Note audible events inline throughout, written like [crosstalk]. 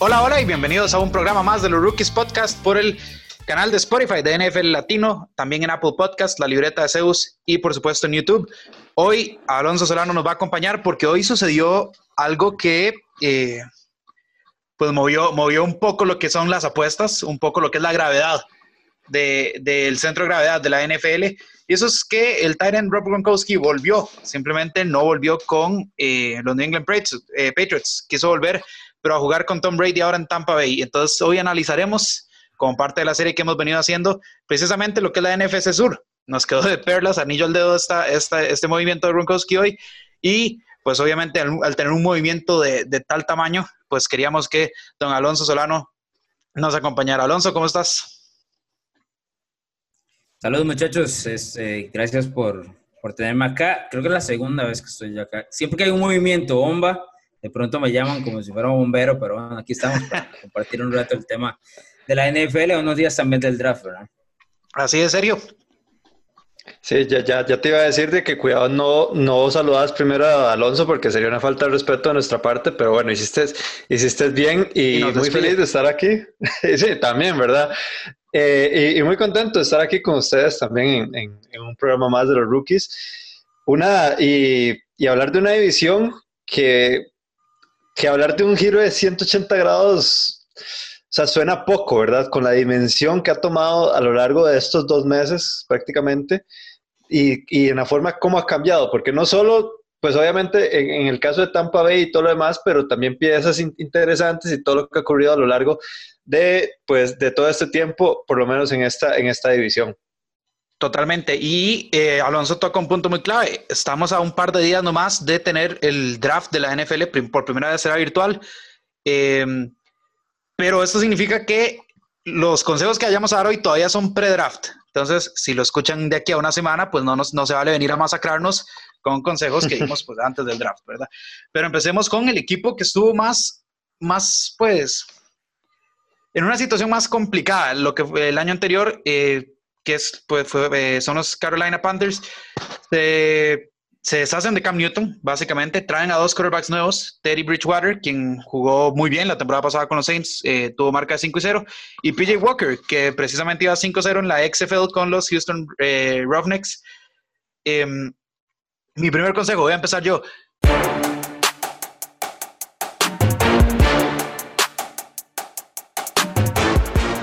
Hola, hola y bienvenidos a un programa más de los Rookies Podcast por el canal de Spotify de NFL Latino, también en Apple Podcast, la libreta de Zeus y por supuesto en YouTube. Hoy Alonso Solano nos va a acompañar porque hoy sucedió algo que eh, pues movió, movió un poco lo que son las apuestas, un poco lo que es la gravedad del centro de gravedad de la NFL. Y eso es que el Titan Rob Gronkowski volvió, simplemente no volvió con eh, los New England Patriots, eh, quiso volver, pero a jugar con Tom Brady ahora en Tampa Bay. Entonces hoy analizaremos, como parte de la serie que hemos venido haciendo, precisamente lo que es la NFC Sur. Nos quedó de perlas, anillo al dedo esta, esta, este movimiento de Gronkowski hoy. Y pues obviamente al, tener un movimiento de, de, tal tamaño, pues queríamos que don Alonso Solano nos acompañara. Alonso, ¿cómo estás? Saludos muchachos, eh, gracias por, por, tenerme acá. Creo que es la segunda vez que estoy acá. Siempre que hay un movimiento bomba, de pronto me llaman como si fuera un bombero, pero bueno, aquí estamos para [laughs] compartir un rato el tema de la NFL, unos días también del draft, ¿verdad? Así de serio. Sí, ya, ya, ya te iba a decir de que cuidado no, no saludas primero a Alonso porque sería una falta de respeto de nuestra parte, pero bueno, hiciste, hiciste bien y, muy feliz de estar aquí. [laughs] sí, también, ¿verdad? Eh, y, muy contento de estar aquí con ustedes también en, un programa más de los rookies. Una, y, y, hablar de una división que, que hablar de un giro de 180 grados, o sea, suena poco, ¿verdad? Con la dimensión que ha tomado a lo largo de estos dos meses prácticamente y, y en la forma como ha cambiado, porque no solo pues obviamente en, el caso de Tampa Bay y todo lo demás, pero también piezas interesantes y todo lo que ha ocurrido a lo largo de, pues, de todo este tiempo, por lo menos en esta, en esta división. Totalmente. Y eh, Alonso toca un punto muy clave. Estamos a un par de días nomás de tener el draft de la NFL, por primera vez será virtual. Em, pero esto significa que los consejos que hayamos a dar hoy todavía son pre-draft. Entonces, si lo escuchan de aquí a una semana, pues no, nos, no se vale venir a masacrarnos con consejos que dimos pues, antes del draft, ¿verdad? Pero empecemos con el equipo que estuvo más, más pues, en una situación más complicada. Lo que fue el año anterior, eh, que es, pues, eh, son los Carolina Panthers, se, se deshacen de Cam Newton, básicamente. Traen a dos quarterbacks nuevos, Teddy Bridgewater, quien jugó muy bien la temporada pasada con los Saints, eh, tuvo marca de 5 0, y PJ Walker, que precisamente iba 5-0 en la XFL con los Houston Roughnecks. Em, mi primer consejo, voy a empezar yo.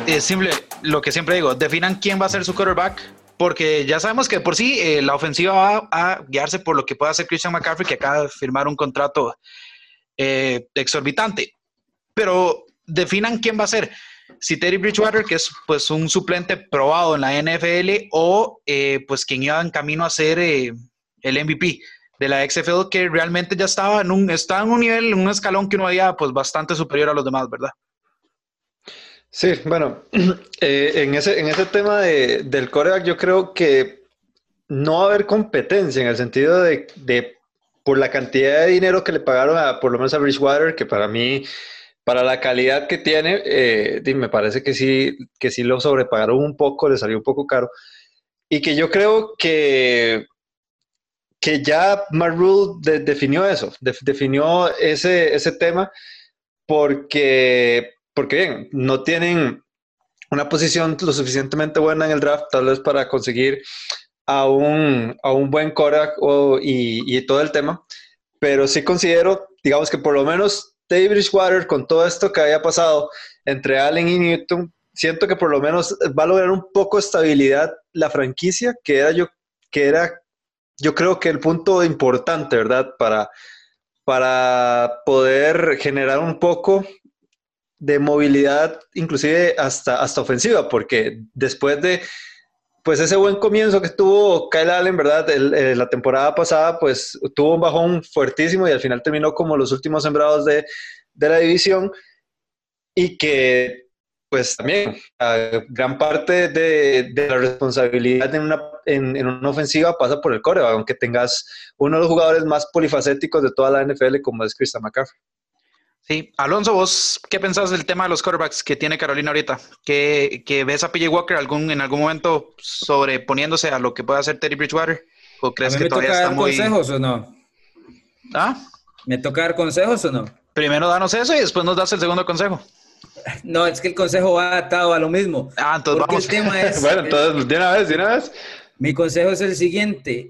Es simple, lo que siempre digo, definan quién va a ser su quarterback, porque ya sabemos que por sí eh, la ofensiva va a guiarse por lo que pueda hacer Christian McCaffrey, que acaba de firmar un contrato eh, exorbitante. Pero definan quién va a ser. Si Terry Bridgewater, que es pues un suplente probado en la NFL, o eh, pues quien iba en camino a ser el MVP de la XFL que realmente ya estaba en un, estaba en un nivel, en un escalón que uno había pues bastante superior a los demás, ¿verdad? Sí, bueno, [clears throat] eh, en, ese, en ese tema de, del coreback yo creo que no va a haber competencia en el sentido de, de, por la cantidad de dinero que le pagaron a, por lo menos a Bridgewater, que para mí, para la calidad que tiene, eh, me parece que sí, que sí lo sobrepagaron un poco, le salió un poco caro. Y que yo creo que que ya Mark definió eso, definió ese, ese tema porque, porque bien, no tienen una posición lo suficientemente buena en el draft, tal vez para conseguir a un, a un buen Korak y, y, todo el tema, pero sí considero, digamos que por lo menos David Bridgewater, con todo esto que había pasado entre Allen y Newton, siento que por lo menos va a lograr un poco de estabilidad la franquicia, que era yo, que era yo creo que el punto importante, ¿verdad? Para, para poder generar un poco de movilidad, inclusive hasta, hasta ofensiva, porque después de pues ese buen comienzo que tuvo Kyle Allen, ¿verdad? Eh, la temporada pasada, pues tuvo un bajón fuertísimo y al final terminó como los últimos sembrados de, de la división y que pues también gran parte de, la responsabilidad en una, en, una, ofensiva pasa por el core, aunque tengas uno de los jugadores más polifacéticos de toda la NFL como es Christian McCaffrey. Sí, Alonso, vos, ¿qué pensás del tema de los quarterbacks que tiene Carolina ahorita? ¿Que, ves a PJ Walker algún, en algún momento sobreponiéndose a lo que puede hacer Terry Bridgewater? ¿O crees que todavía está muy... consejos o no? ¿Ah? ¿Me toca dar consejos o no? Primero danos eso y después nos das el segundo consejo. [laughs] No, es que el consejo va atado a lo mismo. Ah, entonces vamos. El tema [laughs] es, bueno, entonces, de una vez, de una vez. Mi consejo es el siguiente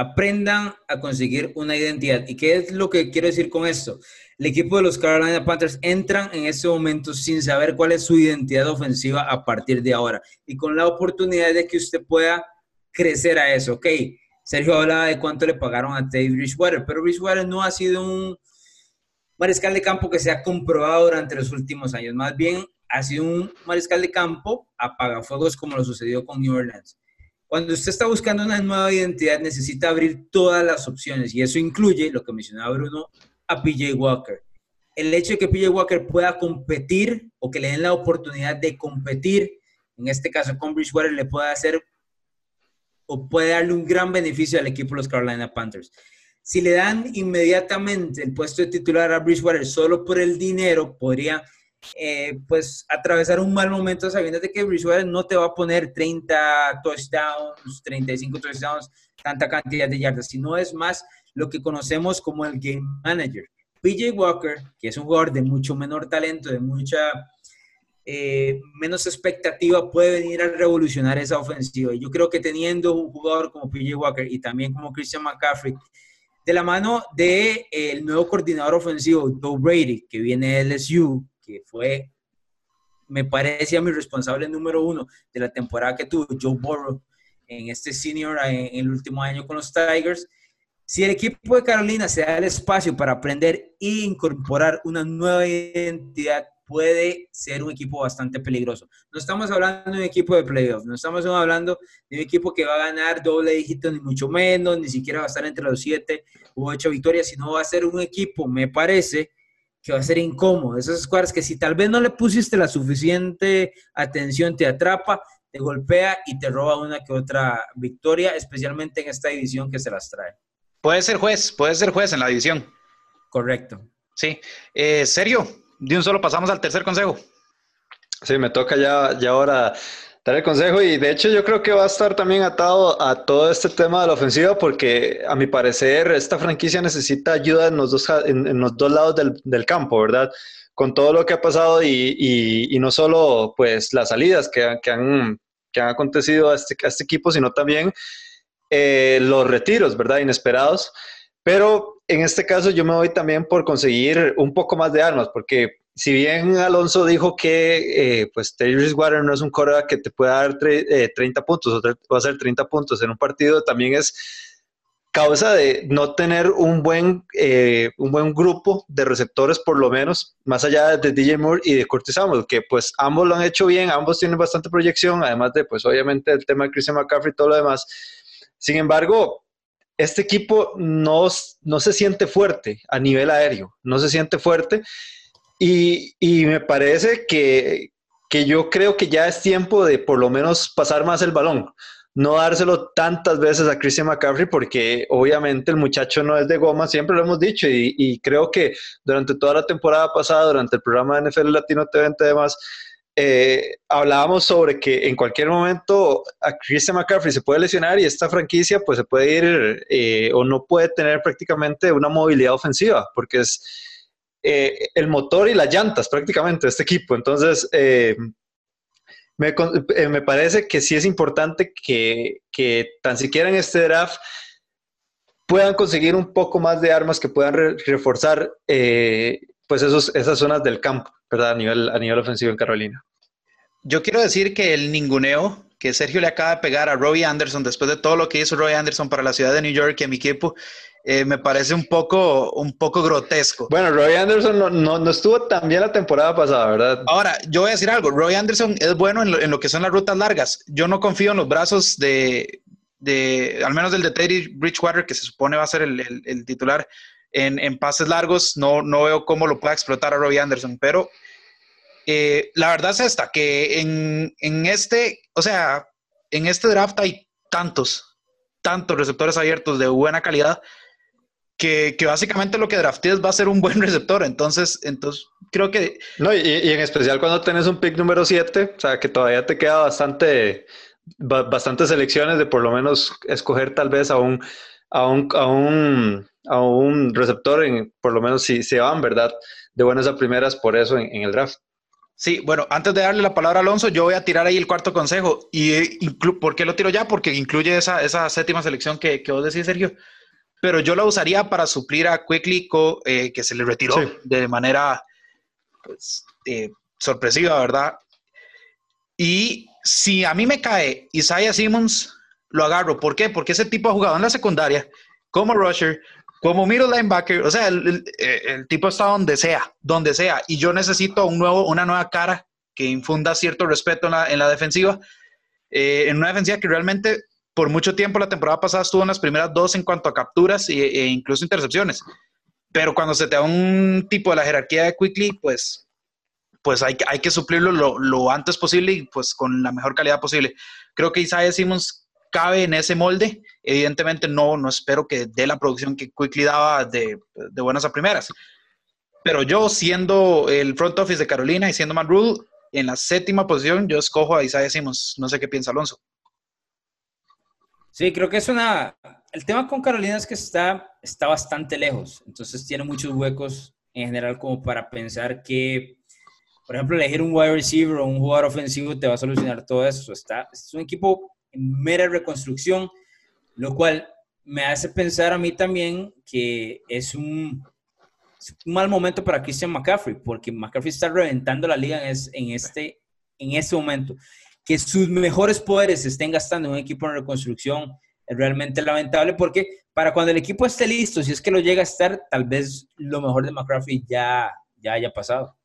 aprendan a conseguir una identidad. ¿Y qué es lo que quiero decir con esto? El equipo de los Carolina Panthers entran en ese momento sin saber cuál es su identidad ofensiva a partir de ahora y con la oportunidad de que usted pueda crecer a eso. Ok, Sergio hablaba de cuánto le pagaron a Dave Bridgewater, pero Bridgewater no ha sido un mariscal de campo que se ha comprobado durante los últimos años. Más bien ha sido un mariscal de campo apagafuegos como lo sucedió con New Orleans. Cuando usted está buscando una nueva identidad, necesita abrir todas las opciones y eso incluye, lo que mencionaba Bruno, a PJ Walker. El hecho de que PJ Walker pueda competir o que le den la oportunidad de competir, en este caso con Bridgewater, le puede hacer o puede darle un gran beneficio al equipo de los Carolina Panthers. Si le dan inmediatamente el puesto de titular a Bridgewater solo por el dinero, podría eh, pues atravesar un mal momento sabiendo de que Bridgewater no te va a poner 30 touchdowns, 35 touchdowns, tanta cantidad de yardas, sino es más lo que conocemos como el game manager. PJ Walker, que es un jugador de mucho menor talento, de mucha eh, menos expectativa, puede venir a revolucionar esa ofensiva. Y yo creo que teniendo un jugador como PJ Walker y también como Christian McCaffrey, de la mano del de, nuevo coordinador ofensivo, Joe Brady, que viene de LSU, fue, me parece a mi responsable número uno de la temporada que tuvo Joe Burrow en este senior en, el último año con los Tigers. Si el equipo de Carolina se da el espacio para aprender e incorporar una nueva identidad, puede ser un equipo bastante peligroso. No estamos hablando de un equipo de playoffs, no estamos hablando de un equipo que va a ganar doble dígito, ni mucho menos, ni siquiera va a estar entre los siete u ocho victorias, sino va a ser un equipo, me parece, que va a ser incómodo. Esas escuadras que si tal vez no le pusiste la suficiente atención, te atrapa, te golpea y te roba una que otra victoria, especialmente en esta división que se las trae. Puede ser juez, puede ser juez en la división. Correcto. Sí. Eh, serio, de un solo pasamos al tercer consejo. Sí, me toca ya, ya ahora dar el consejo y de hecho yo creo que va a estar también atado a todo este tema de la ofensiva porque a mi parecer esta franquicia necesita ayuda en los dos, en, los dos lados del, del, campo, ¿verdad? Con todo lo que ha pasado y, y, no solo pues las salidas que, que, han, que han acontecido a este, a este equipo, sino también eh, los retiros, ¿verdad? Inesperados. Pero en este caso yo me voy también por conseguir un poco más de armas, porque si bien Alonso dijo que eh, pues Terry Bridgewater no es un coreback que te pueda dar 30 eh, puntos o va a hacer 30 puntos en un partido, también es causa de no tener un buen, eh, un buen grupo de receptores, por lo menos, más allá de DJ Moore y de Curtis Samuel, que pues ambos lo han hecho bien, ambos tienen bastante proyección, además de pues obviamente el tema de Christian McCaffrey y todo lo demás. Sin embargo, este equipo no, no se siente fuerte a nivel aéreo, no se siente fuerte y, y me parece que, que, yo creo que ya es tiempo de por lo menos pasar más el balón. No dárselo tantas veces a Christian McCaffrey porque obviamente el muchacho no es de goma, siempre lo hemos dicho y, y creo que durante toda la temporada pasada, durante el programa de NFL Latino TV y demás, eh, hablábamos sobre que en cualquier momento a Christian McCaffrey se puede lesionar y esta franquicia pues se puede ir eh, o no puede tener prácticamente una movilidad ofensiva porque es eh, el motor y las llantas prácticamente de este equipo. Entonces, eh, eh, me, parece que sí es importante que, tan siquiera en este draft puedan conseguir un poco más de armas que puedan reforzar pues esos, esas zonas del campo, ¿verdad? A nivel, a nivel ofensivo en Carolina. Yo quiero decir que el ninguneo que Sergio le acaba de pegar a Robbie Anderson después de todo lo que hizo Robbie Anderson para la ciudad de New York y a mi equipo eh, me parece un poco, un poco grotesco. Bueno, Roy Anderson no, no, estuvo tan bien la temporada pasada, ¿verdad? Ahora, yo voy a decir algo, Roy Anderson es bueno en lo, que son las rutas largas. Yo no confío en los brazos de, de al menos del de Teddy Bridgewater, que se supone va a ser el, el, titular en, en, pases largos. No, no veo cómo lo pueda explotar a Roy Anderson, pero eh, la verdad es esta, que en, en este, o sea, en este draft hay tantos, tantos receptores abiertos de buena calidad que, básicamente lo que draftees va a ser un buen [laughs] receptor. Entonces, entonces creo que... No, y, en especial cuando tenés un pick número 7, o sea, que todavía te queda bastante, bastantes selecciones de por lo menos escoger tal vez a un, a un, a un, a un receptor, en, por lo menos si se van, ¿verdad? De buenas a primeras por eso en, el draft. Sí, bueno, antes de darle la palabra a Alonso, yo voy a tirar ahí el cuarto consejo. ¿Y por qué lo tiro ya? Porque incluye esa, esa séptima selección que, que vos decís, Sergio pero yo la usaría para suplir a Quickly, eh, que se le retiró de manera pues, eh, sorpresiva, ¿verdad? Y si a mí me cae Isaiah Simmons, lo agarro. ¿Por qué? Porque ese tipo ha jugado en la secundaria, como rusher, como middle linebacker, o sea, el, tipo está donde sea, donde sea. Y yo necesito un nuevo, una nueva cara que infunda cierto respeto en la, defensiva. Eh, en una defensiva que realmente por mucho tiempo la temporada pasada estuvo en las primeras dos en cuanto a capturas e, e incluso intercepciones. Pero cuando se te da un tipo de la jerarquía de Quickly, pues, pues hay, hay que suplirlo lo, antes posible y pues con la mejor calidad posible. Creo que Isaiah Simmons cabe en ese molde. Evidentemente no, no espero que dé la producción que Quickly daba de, de buenas a primeras. Pero yo, siendo el front office de Carolina y siendo Matt Rule, en la séptima posición, yo escojo a Isaiah Simmons. No sé qué piensa Alonso. Sí, creo que es una... El tema con Carolina es que está, está bastante lejos, entonces tiene muchos huecos en general como para pensar que, por ejemplo, elegir un wide receiver o un jugador ofensivo te va a solucionar todo eso. Está, es un equipo en mera reconstrucción, lo cual me hace pensar a mí también que es un, un mal momento para Christian McCaffrey, porque McCaffrey está reventando la liga en, en, este, en este momento que sus mejores poderes se estén gastando en un equipo en reconstrucción es realmente lamentable porque para cuando el equipo esté listo, si es que lo llega a estar, tal vez lo mejor de McCaffrey ya, ya haya pasado.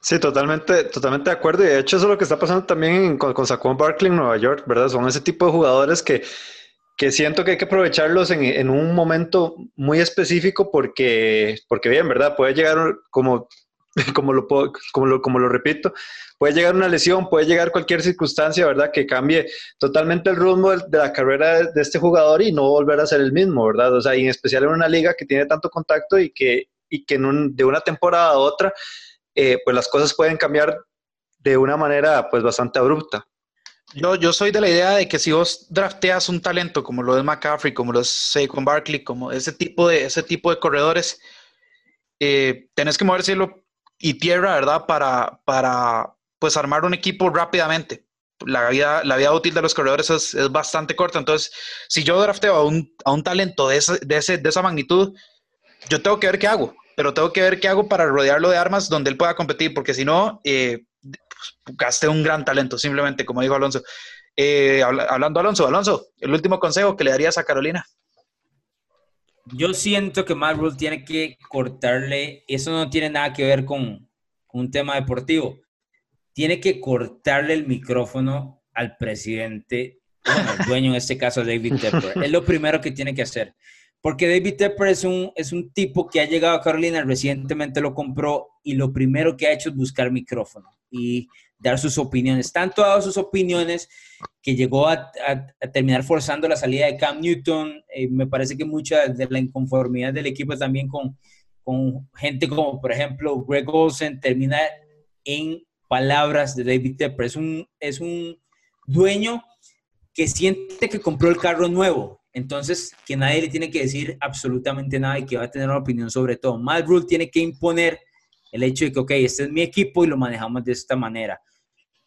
Sí, totalmente, totalmente de acuerdo. Y de hecho, eso es lo que está pasando también con, con Saquon Barkley en Nueva York, ¿verdad? Son ese tipo de jugadores que, que siento que hay que aprovecharlos en, en, un momento muy específico porque, porque bien, ¿verdad? Puede llegar como, [laughs] como, lo, como, lo, como lo repito, puede llegar una lesión, puede llegar cualquier circunstancia, ¿verdad? Que cambie totalmente el rumbo de, la carrera de, este jugador y no volver a ser el mismo, ¿verdad? O sea, y en especial en una liga que tiene tanto contacto y que, y que de una temporada a otra, eh, pues las cosas pueden cambiar de una manera pues bastante abrupta. Yo, yo soy de la idea de que si vos drafteas un talento como lo de McCaffrey, como lo es Saquon Barkley, como ese tipo de, ese tipo de corredores, eh, tenés que mover cielo y tierra, ¿verdad? Para, para, pues armar un equipo rápidamente. La vida, la vida útil de los corredores es, es bastante corta. Entonces, si yo drafteo a un, a un talento de, ese, de, ese, de esa magnitud, yo tengo que ver qué hago, pero tengo que ver qué hago para rodearlo de armas donde él pueda competir, porque si no, eh, pues, gasté un gran talento, simplemente, como dijo Alonso. Eh, hablando Alonso, Alonso, el último consejo que le darías a Carolina. Yo siento que Matt Rule tiene que cortarle, eso no tiene nada que ver con, un tema deportivo tiene que cortarle el micrófono al presidente, bueno, al dueño en este caso, David Tepper. Es lo primero que tiene que hacer. Porque David Tepper es un, es un tipo que ha llegado a Carolina, recientemente lo compró y lo primero que ha hecho es buscar micrófono y dar sus opiniones. Tanto ha dado sus opiniones que llegó a, terminar forzando la salida de Cam Newton. Eh, me parece que mucha de la inconformidad del equipo también con, con gente como, por ejemplo, Greg Olsen termina en palabras de David Tepper. Es un, es un dueño que siente que compró el carro nuevo. Entonces, que nadie le tiene que decir absolutamente nada y que va a tener una opinión sobre todo. Matt Rule tiene que imponer el hecho de que, ok, este es mi equipo y lo manejamos de esta manera.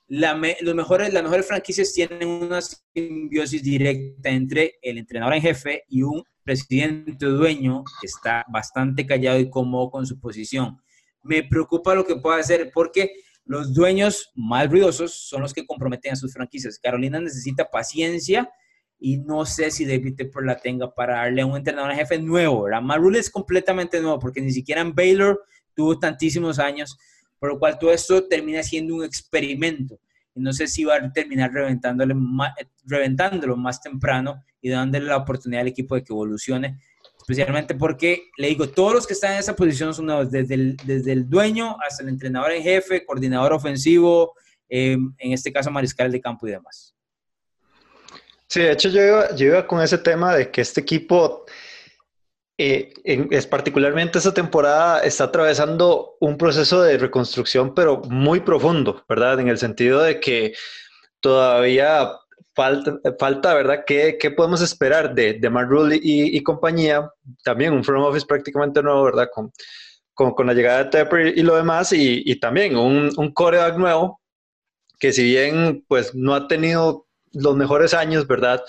los mejores, las mejores franquicias tienen una simbiosis directa entre el entrenador en jefe y un presidente dueño que está bastante callado y cómodo con su posición. Me preocupa lo que pueda hacer porque los dueños más ruidosos son los que comprometen a sus franquicias. Carolina necesita paciencia y no sé si David Tepper la tenga para darle a un entrenador jefe nuevo, ¿verdad? Rule es completamente nuevo porque ni siquiera en Baylor tuvo tantísimos años, por lo cual todo esto termina siendo un experimento. Y no sé si va a terminar reventándole reventándolo más temprano y dándole la oportunidad al equipo de que evolucione especialmente porque, le digo, todos los que están en esa posición son nuevos, desde el, desde el dueño hasta el entrenador en jefe, coordinador ofensivo, em, en este caso mariscal de campo y demás. Sí, de hecho yo iba, con ese tema de que este equipo eh, es particularmente esta temporada está atravesando un proceso de reconstrucción, pero muy profundo, ¿verdad? En el sentido de que todavía falta, ¿verdad? ¿Qué, ¿Qué, podemos esperar de, de Mark y, compañía? También un front office prácticamente nuevo, ¿verdad? Con, con, la llegada de Tepper y lo demás, y, y también un, un coreback nuevo que si bien pues no ha tenido los mejores años, ¿verdad?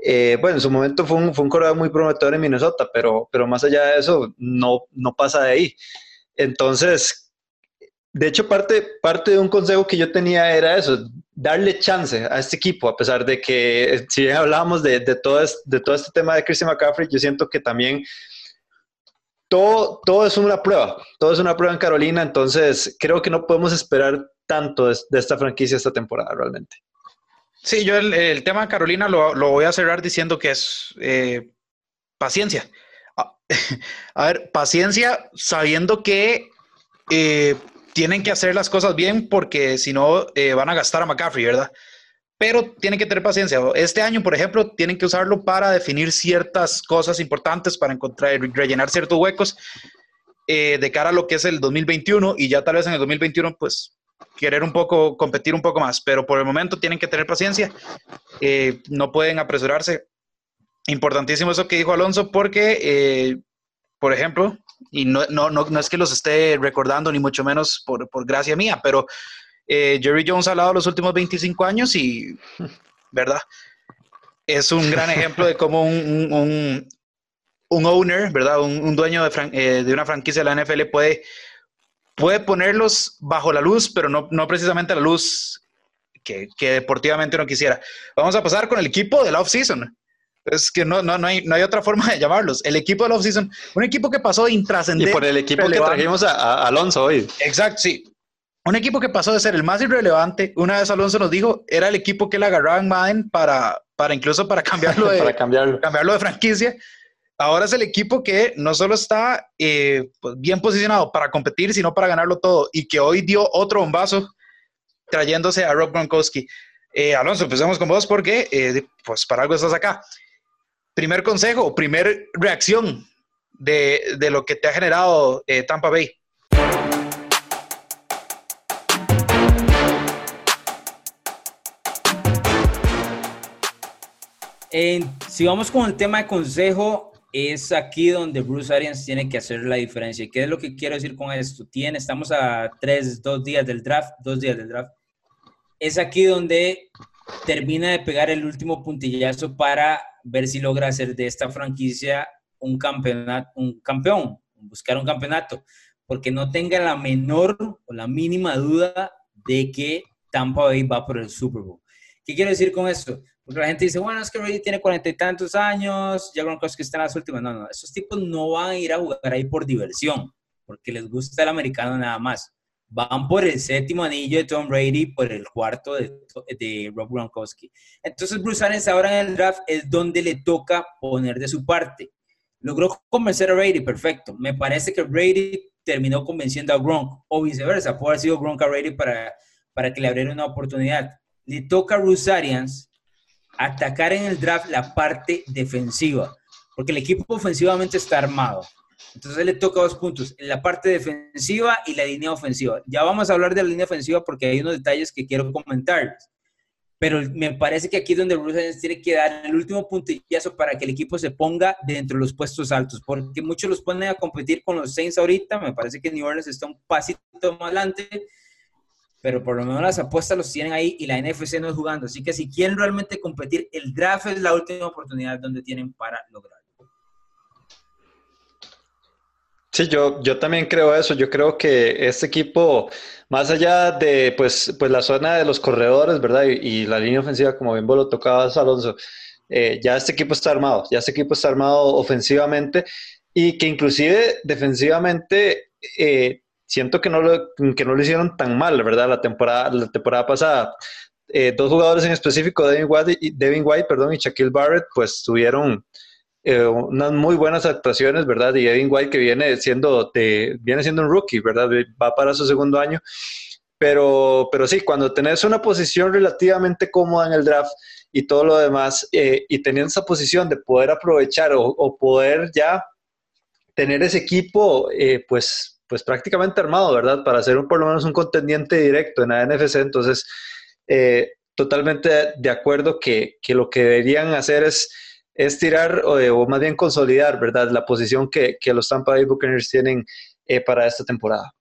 Eh, bueno, en su momento fue un, fue un corredor muy prometedor en Minnesota, pero, pero más allá de eso, no, no pasa de ahí. Entonces, de hecho, parte, parte de un consejo que yo tenía era eso, darle chance a este equipo, a pesar de que, si bien hablábamos de, de, todo, este, de todo este tema de Christian McCaffrey, yo siento que también todo, todo es una prueba, todo es una prueba en Carolina, entonces creo que no podemos esperar tanto de esta franquicia esta temporada realmente. Sí, yo el, tema de Carolina lo, voy a cerrar diciendo que es eh, paciencia. Ah, [laughs] a, ver, paciencia sabiendo que eh, tienen que hacer las cosas bien porque si no eh, van a gastar a McCaffrey, ¿verdad? Pero tienen que tener paciencia. Este año, por ejemplo, tienen que usarlo para definir ciertas cosas importantes, para encontrar, rellenar ciertos huecos de cara a lo que es el 2021 y ya tal vez en el 2021, pues querer un poco, competir un poco más, pero por el momento tienen que tener paciencia, eh, no pueden apresurarse. Importantísimo eso que dijo Alonso, porque, eh, por ejemplo, y no, no, no, no, es que los esté recordando, ni mucho menos por, por gracia mía, pero eh, Jerry Jones ha hablado los últimos 25 años y, [laughs] ¿verdad? Es un gran ejemplo de cómo un, un, un owner, ¿verdad? Un, un dueño de, de, una franquicia de la NFL puede puede ponerlos bajo la luz, pero no, no precisamente la luz que, que, deportivamente uno quisiera. Vamos a pasar con el equipo del off-season. Es que no, no, no, hay, no hay otra forma de llamarlos. El equipo del off-season, un equipo que pasó de intrascendente. Y por el equipo que trajimos a, Alonso hoy. Exacto, sí. Un equipo que pasó de ser el más irrelevante, una vez Alonso nos dijo, era el equipo que le agarraba en Madden para, para incluso para cambiarlo [laughs] de, para cambiarlo. cambiarlo de franquicia ahora es el equipo que no solo está eh, pues, bien posicionado para competir, sino para ganarlo todo, y que hoy dio otro bombazo trayéndose a Rob Gronkowski. Eh, Alonso, empecemos con vos porque, eh, pues, para algo estás acá. Primer consejo, primer reacción de, de lo que te ha generado Tampa Bay. si vamos con el tema de consejo, es aquí donde Bruce Arians tiene que hacer la diferencia. ¿Qué es lo que quiero decir con esto? Tiene, estamos a tres, dos días del draft, dos días del draft. Es aquí donde termina de pegar el último puntillazo para ver si logra hacer de esta franquicia un campeonato, un campeón, buscar un campeonato, porque no tenga la menor o la mínima duda de que Tampa Bay va por el Super Bowl. ¿Qué quiero decir con esto? Porque la gente dice, bueno, es que Brady tiene cuarenta y tantos años, ya que está en las últimas. No, no, esos tipos no van a ir a jugar ahí por diversión, porque les gusta el americano nada más. Van por el séptimo anillo de Tom Brady, por el cuarto de, de Rob Gronkowski. Entonces, Bruce Arians ahora en el draft es donde le toca poner de su parte. Logró convencer a Brady, perfecto. Me parece que Brady terminó convenciendo a Gronk, o viceversa. Puede haber sido Gronk a Brady para, para que le abriera una oportunidad. Le toca a Bruce Arians atacar en el draft la parte defensiva, porque el equipo ofensivamente está armado. Entonces le toca dos puntos, la parte defensiva y la línea ofensiva. Ya vamos a hablar de la línea ofensiva porque hay unos detalles que quiero comentarles. Pero me parece que aquí es donde Bruce Arians tiene que dar el último puntillazo para que el equipo se ponga dentro de los puestos altos, porque muchos los ponen a competir con los Saints ahorita. Me parece que New Orleans está un pasito más adelante pero por lo menos las apuestas los tienen ahí y la NFC no es jugando. Así que si quieren realmente competir, el draft es la última oportunidad donde tienen para lograrlo. Sí, yo, yo también creo eso. Yo creo que este equipo, más allá de pues, pues la zona de los corredores, ¿verdad? Y, la línea ofensiva, como bien vos lo tocabas, Alonso, eh, ya este equipo está armado, ya este equipo está armado ofensivamente y que inclusive defensivamente eh, siento que no lo, que no lo hicieron tan mal, ¿verdad? La temporada, la temporada pasada. Eh, dos jugadores en específico, Devin White, y, Devin White perdón, y Shaquille Barrett, pues tuvieron eh, unas muy buenas actuaciones, ¿verdad? Y Devin White que viene siendo, viene siendo un rookie, ¿verdad? Va para su segundo año. Pero, pero sí, cuando tenés una posición relativamente cómoda en el draft y todo lo demás, eh, y teniendo esa posición de poder aprovechar o, o poder ya tener ese equipo, eh, pues, pues prácticamente armado, ¿verdad? Para ser un, por lo menos un contendiente directo en la NFC. Entonces, eh, totalmente de acuerdo que, que, lo que deberían hacer es, es tirar o, más bien consolidar, ¿verdad? La posición que, que los Tampa Bay Buccaneers tienen para esta temporada.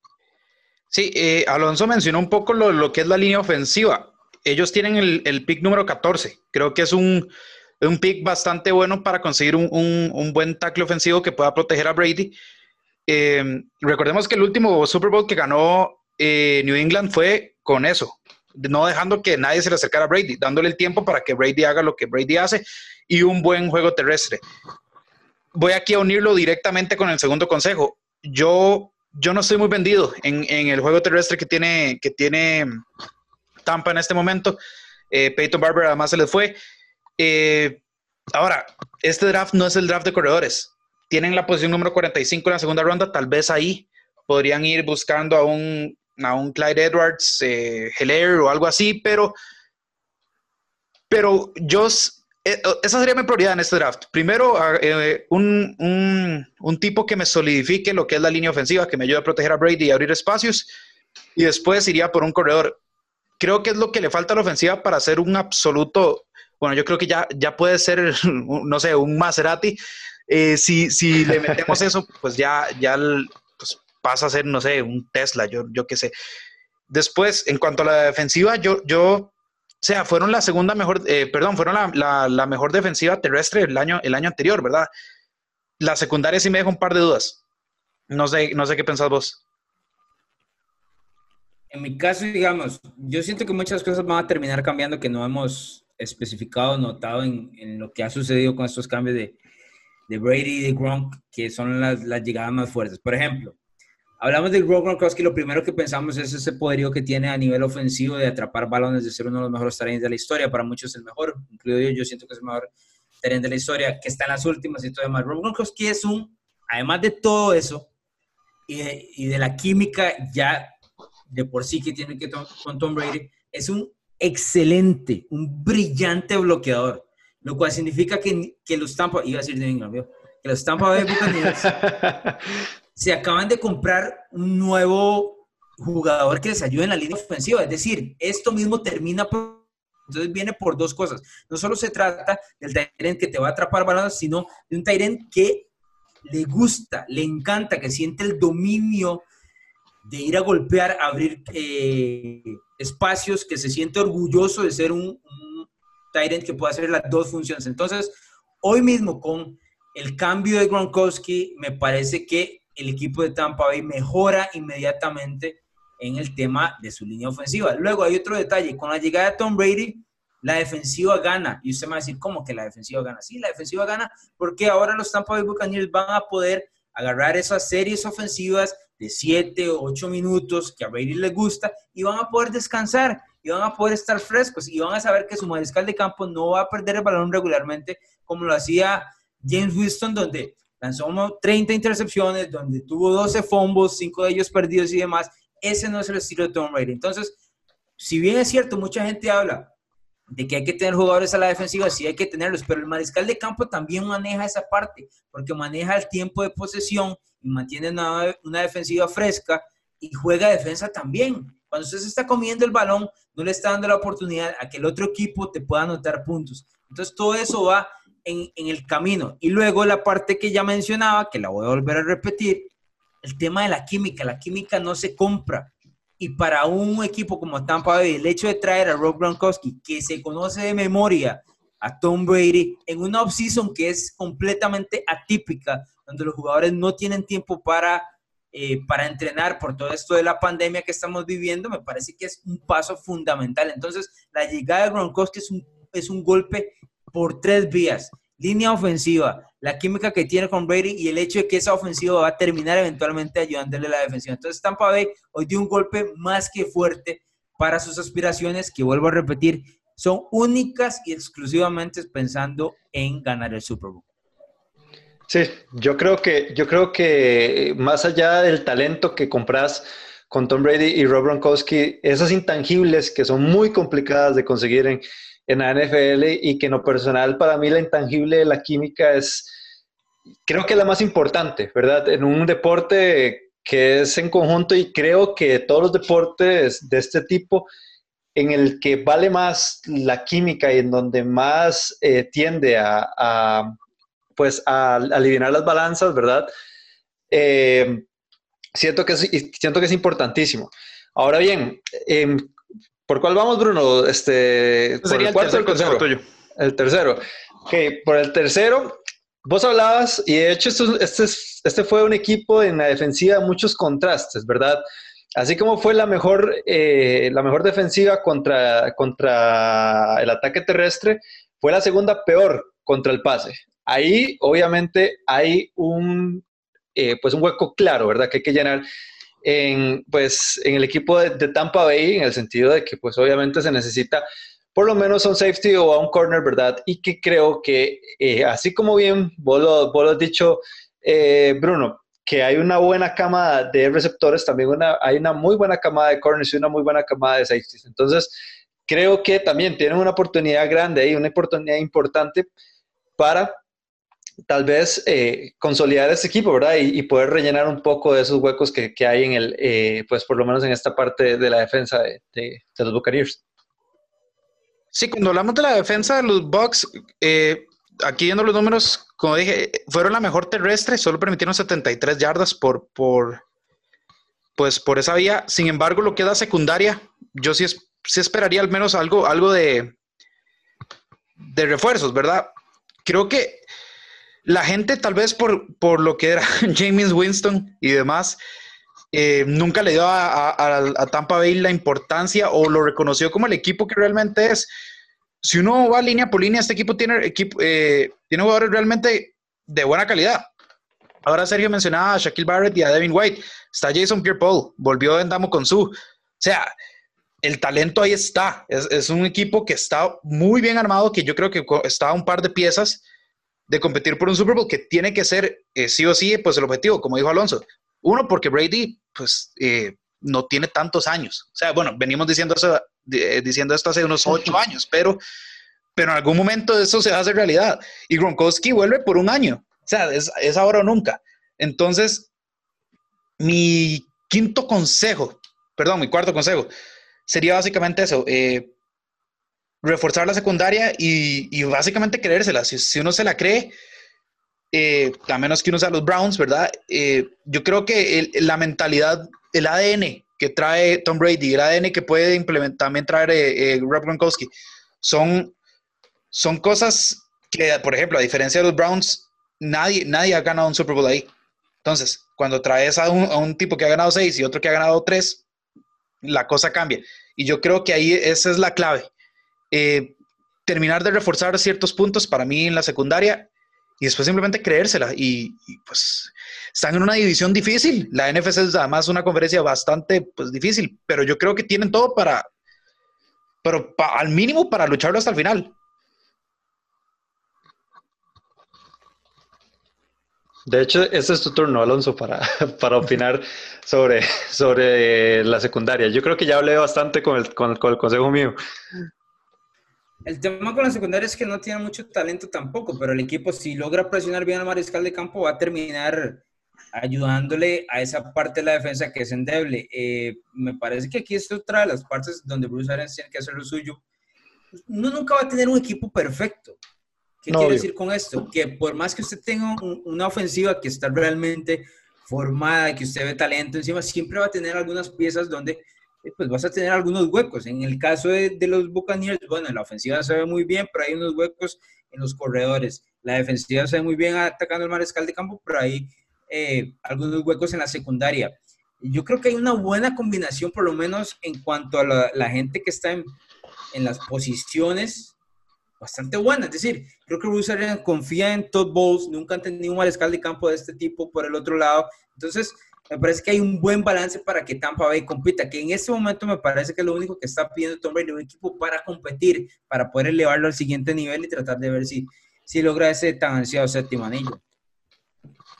Sí, Alonso mencionó un poco lo, lo, que es la línea ofensiva. Ellos tienen el, el pick número 14. Creo que es un, un pick bastante bueno para conseguir un, buen tackle ofensivo que pueda proteger a Brady. Eh, recordemos que el último Super Bowl que ganó eh, New England fue con eso, no dejando que nadie se le acercara a Brady, dándole el tiempo para que Brady haga lo que Brady hace y un buen juego terrestre. Voy aquí a unirlo directamente con el segundo consejo. Yo, yo no estoy muy vendido en, el juego terrestre que tiene, que tiene Tampa en este momento. Eh, Peyton Barber además se les fue. Eh, ahora, este draft no es el draft de corredores. Tienen la posición número 45 en la segunda ronda, tal vez ahí podrían ir buscando a un, a un Clyde Edwards, eh, o algo así, pero, pero yo, eh, esa sería mi prioridad en este draft. Primero, eh, un, un, un, tipo que me solidifique lo que es la línea ofensiva, que me ayude a proteger a Brady y abrir espacios, y después iría por un corredor. Creo que es lo que le falta a la ofensiva para ser un absoluto bueno, yo creo que ya, ya puede ser, [laughs] no sé, un Maserati. Eh, si, si le [laughs] metemos eso, pues ya, ya pues pasa a ser, no sé, un Tesla, yo, yo qué sé. Después, en cuanto a la defensiva, yo, yo, o sea, fueron la segunda mejor, eh, perdón, fueron la, la, mejor defensiva terrestre el año, el año anterior, ¿verdad? La secundaria sí me deja un par de dudas. No sé, no sé qué pensás vos. En mi caso, digamos, yo siento que muchas cosas van a terminar cambiando que no hemos especificado, notado en, en, lo que ha sucedido con estos cambios de, de Brady y de Gronk, que son las, llegadas más fuertes. Por ejemplo, hablamos de Gronk Gronkowski, lo primero que pensamos es ese poderío que tiene a nivel ofensivo de atrapar balones, de ser uno de los mejores talentos de la historia. Para muchos el mejor, incluido yo, yo siento que es el mejor talento de la historia, que está en las últimas y todo demás. Gronkowski es un, además de todo eso, y de, y de la química ya de por sí que tiene que con Tom Brady, es un excelente, un brillante bloqueador, lo cual significa que, que los Tampa, iba a decir de que los Tampa Bay Buccaneers [laughs] se acaban de comprar un nuevo jugador que les ayude en la línea ofensiva, es decir, esto mismo termina por entonces viene por dos cosas. No solo se trata del Tyrant que te va a atrapar balones, sino de un Tyrant que le gusta, le encanta, que siente el dominio de ir a golpear, abrir eh, espacios, que se siente orgulloso de ser un, un Tyrant que pueda hacer las dos funciones. Entonces, hoy mismo con el cambio de Gronkowski, me parece que el equipo de Tampa Bay mejora inmediatamente en el tema de su línea ofensiva. Luego hay otro detalle, con la llegada de Tom Brady, la defensiva gana. Y usted me va a decir, ¿cómo que la defensiva gana? Sí, la defensiva gana porque ahora los Tampa Bay Buccaneers van a poder agarrar esas series ofensivas de 7 o 8 minutos que a Brady le gusta y van a poder descansar y van a poder estar frescos y van a saber que su mariscal de campo no va a perder el balón regularmente como lo hacía James Winston, donde lanzó 30 intercepciones, donde tuvo 12 fumbles, 5 de ellos perdidos y demás. Ese no es el estilo de Tom Brady. Entonces, si bien es cierto, mucha gente habla de que hay que tener jugadores a la defensiva, sí hay que tenerlos, pero el mariscal de campo también maneja esa parte, porque maneja el tiempo de posesión y mantiene una, una defensiva fresca y juega defensa también. Cuando usted se está comiendo el balón, no le está dando la oportunidad a que el otro equipo te pueda anotar puntos. Entonces todo eso va en, en el camino. Y luego la parte que ya mencionaba, que la voy a volver a repetir, el tema de la química. La química no se compra, y para un equipo como Tampa Bay, el hecho de traer a Rob Gronkowski, que se conoce de memoria a Tom Brady, en una offseason que es completamente atípica, donde los jugadores no tienen tiempo para, eh, para entrenar por todo esto de la pandemia que estamos viviendo, me parece que es un paso fundamental. Entonces, la llegada de Gronkowski es un, es un golpe por tres vías. Línea ofensiva, la química que tiene con Brady y el hecho de que esa ofensiva va a terminar eventualmente ayudándole a la defensiva. Entonces Tampa Bay hoy dio un golpe más que fuerte para sus aspiraciones, que vuelvo a repetir, son únicas y exclusivamente pensando en ganar el Super Bowl. Sí, yo creo que, yo creo que más allá del talento que compras con Tom Brady y Rob Gronkowski, esas intangibles que son muy complicadas de conseguir en, en la NFL y que en lo personal para mí la intangible de la química es creo que la más importante, ¿verdad? En un deporte que es en conjunto y creo que todos los deportes de este tipo, en el que vale más la química y en donde más eh, tiende a, pues a, aliviar las balanzas, ¿verdad? Eh, siento, que es, siento que es importantísimo. Ahora bien, em, ¿por cuál vamos, Bruno? Este, ¿Por el cuarto el tercero, tuyo? El tercero. Ok, por el tercero, vos hablabas, y de hecho este, este fue un equipo en la defensiva de muchos contrastes, ¿verdad? Así como fue la mejor, eh, la mejor defensiva contra, contra el ataque terrestre, fue la segunda peor contra el pase. Ahí, obviamente, hay un, eh, pues un hueco claro, ¿verdad? Que hay que llenar en, pues, en el equipo de, Tampa Bay, en el sentido de que, pues, obviamente se necesita por lo menos un safety o a un corner, ¿verdad? Y que creo que, eh, así como bien vos lo, has dicho, Bruno, que hay una buena cama de receptores, también una, hay una muy buena camada de corners y una muy buena camada de safeties. Entonces, creo que también tienen una oportunidad grande ahí, una oportunidad importante para tal vez eh, consolidar ese equipo, ¿verdad? Y, poder rellenar un poco de esos huecos que, hay en el, eh, pues por lo menos en esta parte de la defensa de, los Buccaneers. Sí, cuando hablamos de la defensa de los Bucks, eh, aquí viendo los números, como dije, fueron la mejor terrestre, solo permitieron 73 yardas por, por, pues, por esa vía. Sin embargo, lo que da secundaria, yo sí, sí esperaría al menos algo, algo de, de refuerzos, ¿verdad? Creo que la gente, tal vez por, por lo que era [laughs] James Winston y demás, eh, nunca le dio a, a, Tampa Bay la importancia o lo reconoció como el equipo que realmente es si uno va línea por línea, este equipo tiene, equipo, eh, tiene jugadores realmente de buena calidad. Ahora Sergio mencionaba a Shaquille Barrett y a Devin White. Está Jason Pierre-Paul, volvió Endamo con su. O sea, el talento ahí está. Es, un equipo que está muy bien armado, que yo creo que está a un par de piezas de competir por un Super Bowl que tiene que ser eh, sí o sí pues el objetivo, como dijo Alonso. Uno, porque Brady pues eh, no tiene tantos años. O sea, bueno, venimos diciendo eso eh, diciendo esto hace unos ocho [laughs] años, pero, pero en algún momento eso se hacer realidad. Y Gronkowski vuelve por un año. O sea, es, es ahora o nunca. Entonces, mi quinto consejo, perdón, mi cuarto consejo, sería básicamente eso. Eh, reforzar la secundaria y, y básicamente creérsela. Si, si, uno se la cree, eh, a menos que uno sea los Browns, ¿verdad? yo creo que la mentalidad, el ADN que trae Tom Brady, el ADN que puede implementar, también traer eh, eh, Rob Gronkowski, son, son cosas que, por ejemplo, a diferencia de los Browns, nadie, nadie ha ganado un Super Bowl ahí. Entonces, cuando traes a un, tipo que ha ganado seis y otro que ha ganado tres, la cosa cambia. Y yo creo que ahí esa es la clave. Eh, terminar de reforzar ciertos puntos para mí en la secundaria y después simplemente creérsela. Y, pues están en una división difícil. La NFC es además una conferencia bastante pues, difícil, pero yo creo que tienen todo para, pero al mínimo para lucharlo hasta el final. De hecho, este es tu turno, Alonso, para, [laughs] para opinar sobre, sobre la secundaria. Yo creo que ya hablé bastante con el, con el consejo mío. El tema con la secundaria es que no tiene mucho talento tampoco, pero el equipo si logra presionar bien al mariscal de campo va a terminar ayudándole a esa parte de la defensa que es endeble. Eh, me parece que aquí es otra de las partes donde Bruce Arians tiene que hacer lo suyo. Uno nunca va a tener un equipo perfecto. ¿Qué quiero decir con esto? Que por más que usted tenga una ofensiva que está realmente formada, que usted ve talento encima, siempre va a tener algunas piezas donde pues vas a tener algunos huecos. En el caso de, los Buccaneers, bueno, la ofensiva se ve muy bien, pero hay unos huecos en los corredores. La defensiva se ve muy bien atacando el mariscal de campo, pero hay eh, algunos huecos en la secundaria. Yo creo que hay una buena combinación, por lo menos en cuanto a la, gente que está en, en, las posiciones, bastante buena. Es decir, creo que Bruce confía en Todd Bowles, nunca han tenido un mariscal de campo de este tipo por el otro lado. Entonces, me parece que hay un buen balance para que Tampa Bay compita, que en este momento me parece que es lo único que está pidiendo Tom Brady, un equipo para competir, para poder elevarlo al siguiente nivel y tratar de ver si, si logra ese tan ansiado séptimo anillo.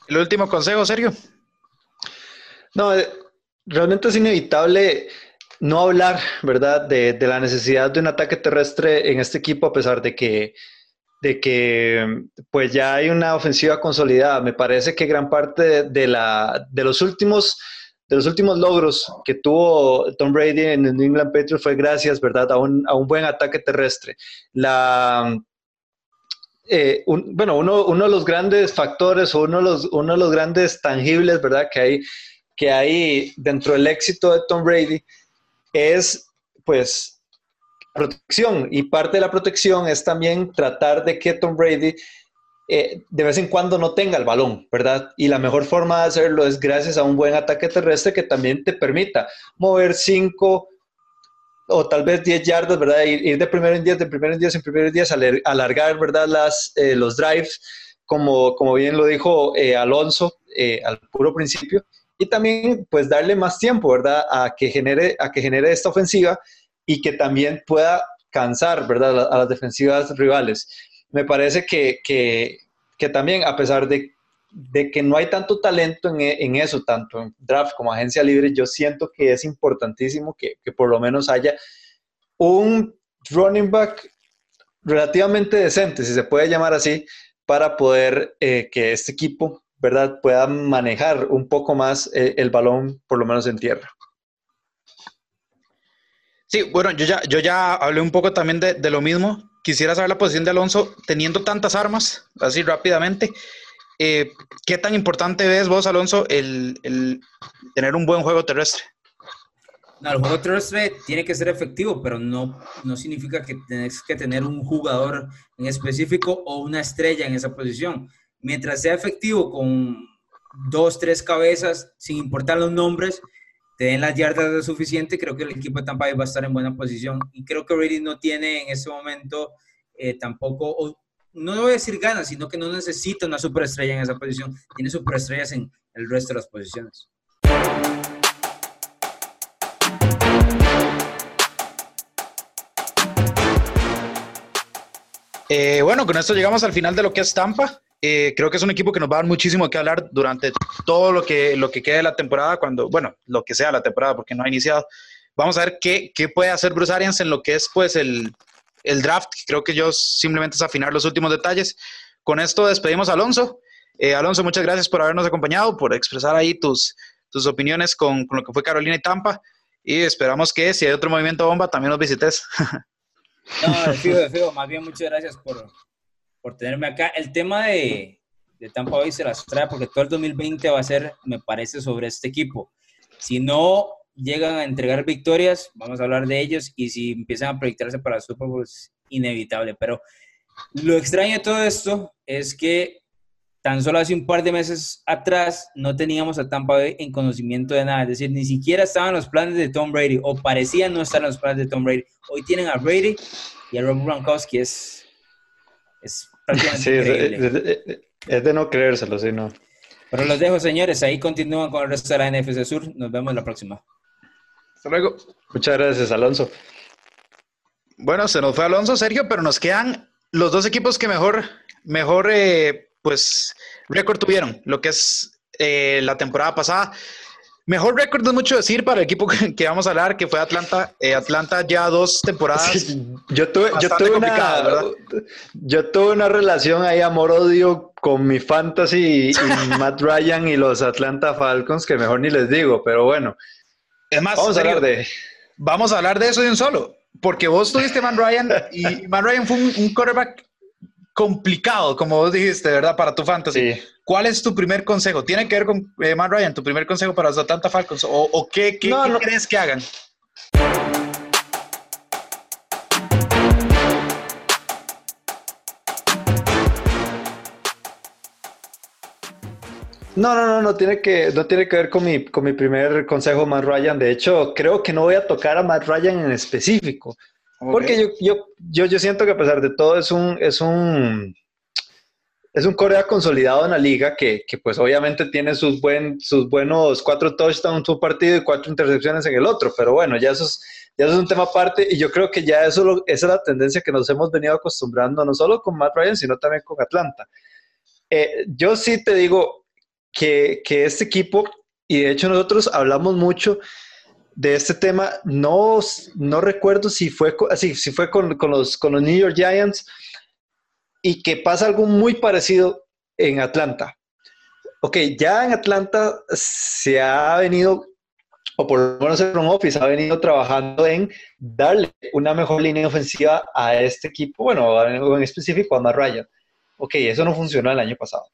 ¿El último consejo, Sergio? No, eh, realmente es inevitable no hablar, ¿verdad?, de, de, la necesidad de un ataque terrestre en este equipo, a pesar de que de que pues ya hay una ofensiva consolidada. Me parece que gran parte de, la, de los últimos de los últimos logros que tuvo Tom Brady en el New England Patriots fue gracias, ¿verdad?, a un, a un buen ataque terrestre. La, eh, bueno, uno, uno, de los grandes factores o uno de los, uno de los grandes tangibles, ¿verdad?, que hay, que hay dentro del éxito de Tom Brady es, pues, protección. Y parte de la protección es también tratar de que Tom Brady eh, de vez en cuando no tenga el balón, ¿verdad? Y la mejor forma de hacerlo es gracias a un buen ataque terrestre que también te permita mover 5 o tal vez 10 yardas, ¿verdad? Ir, de primero en 10, de primero en 10, en primero en 10, alargar, ¿verdad? Las, eh, los drives, como, como bien lo dijo eh, Alonso al puro principio. Y también, pues, darle más tiempo, ¿verdad? A que genere, a que genere esta ofensiva y que también pueda cansar, ¿verdad? A, las defensivas rivales. Me parece que, que, también, a pesar de, de, que no hay tanto talento en, en, eso, tanto en draft como agencia libre, yo siento que es importantísimo que, que por lo menos haya un running back relativamente decente, si se puede llamar así, para poder eh, que este equipo, ¿verdad?, pueda manejar un poco más eh, el balón, por lo menos en tierra. Sí, bueno, yo ya, yo ya hablé un poco también de, lo mismo. Quisiera saber la posición de Alonso teniendo tantas armas, así rápidamente. Eh, ¿Qué tan importante ves vos, Alonso, el, tener un buen juego terrestre? No, el juego terrestre tiene que ser efectivo, pero no, no significa que tenés que tener un jugador en específico o una estrella en esa posición. Mientras sea efectivo con dos, tres cabezas, sin importar los nombres, te den las yardas de suficiente, creo que el equipo de Tampa va a estar en buena posición. Y creo que Brady no tiene en ese momento eh, tampoco, no voy a decir ganas, sino que no necesita una superestrella en esa posición. Tiene superestrellas en el resto de las posiciones. Eh, bueno, con esto llegamos al final de lo que es Tampa. Eh, creo que es un equipo que nos va a dar muchísimo que hablar durante todo lo que, lo que quede de la temporada, cuando, bueno, lo que sea la temporada, porque no ha iniciado. Vamos a ver qué, qué puede hacer Bruce Arians en lo que es pues el, el draft. Creo que yo simplemente es afinar los últimos detalles. Con esto despedimos a Alonso. Eh, Alonso, muchas gracias por habernos acompañado, por expresar ahí tus, tus opiniones con, con, lo que fue Carolina y Tampa. Y esperamos que si hay otro movimiento bomba, también nos visites. [laughs] No, de fijo. Más bien, muchas gracias por, por tenerme acá. El tema de, Tampa Bay se las trae porque todo el 2020 va a ser, me parece, sobre este equipo. Si no llegan a entregar victorias, vamos a hablar de ellos y si empiezan a proyectarse para el Super Bowl es inevitable. Pero lo extraño de todo esto es que tan solo hace un par de meses atrás no teníamos a Tampa Bay en conocimiento de nada. Es decir, ni siquiera estaban los planes de Tom Brady o parecían no estar los planes de Tom Brady. Hoy tienen a Brady y a Rob Gronkowski. Es, es sí, es, de no creérselo, sí, no. Pero los dejo, señores. Ahí continúan con el resto de la NFC Sur. Nos vemos la próxima. Hasta luego. Muchas gracias, Alonso. Bueno, se nos fue Alonso, Sergio, pero nos quedan los dos equipos que mejor, mejor, eh, pues, récord tuvieron, lo que es eh, la temporada pasada. Mejor récord es mucho decir para el equipo que, vamos a hablar, que fue Atlanta. Eh, Atlanta ya dos temporadas. yo, tuve, yo, tuve una, yo tuve una relación ahí, amor-odio, con mi fantasy y, [laughs] Matt Ryan y los Atlanta Falcons, que mejor ni les digo, pero bueno. Es más, vamos a hablar de... Vamos a hablar de eso de un solo, porque vos tuviste Matt Ryan y [laughs] Matt Ryan fue un, un quarterback complicado, como vos dijiste, ¿verdad? Para tu fantasy. ¿Cuál es tu primer consejo? ¿Tiene que ver con eh, Matt Ryan, tu primer consejo para los Atlanta Falcons? ¿O, qué, qué, crees que hagan? No, no, no, no tiene que, no tiene que ver con mi, con mi primer consejo, Matt Ryan. De hecho, creo que no voy a tocar a Matt Ryan en específico. Porque yo, yo, yo, yo, siento que a pesar de todo es un, es un, es un Corea consolidado en la liga que, que, pues obviamente tiene sus, buen, sus buenos cuatro touchdowns un partido y cuatro intercepciones en el otro, pero bueno, ya eso es, un tema aparte y yo creo que ya eso esa es la tendencia que nos hemos venido acostumbrando no solo con Matt Ryan, sino también con Atlanta. Eh, yo sí te digo que, que este equipo, y de hecho nosotros hablamos mucho de este tema, no, no recuerdo si fue, con los New York Giants, y que pasa algo muy parecido en Atlanta. Ok, ya en Atlanta se ha venido, o por lo menos el front office ha venido trabajando en darle una mejor línea ofensiva a este equipo, bueno, en específico a Matt Ryan. Ok, eso no funcionó el año pasado.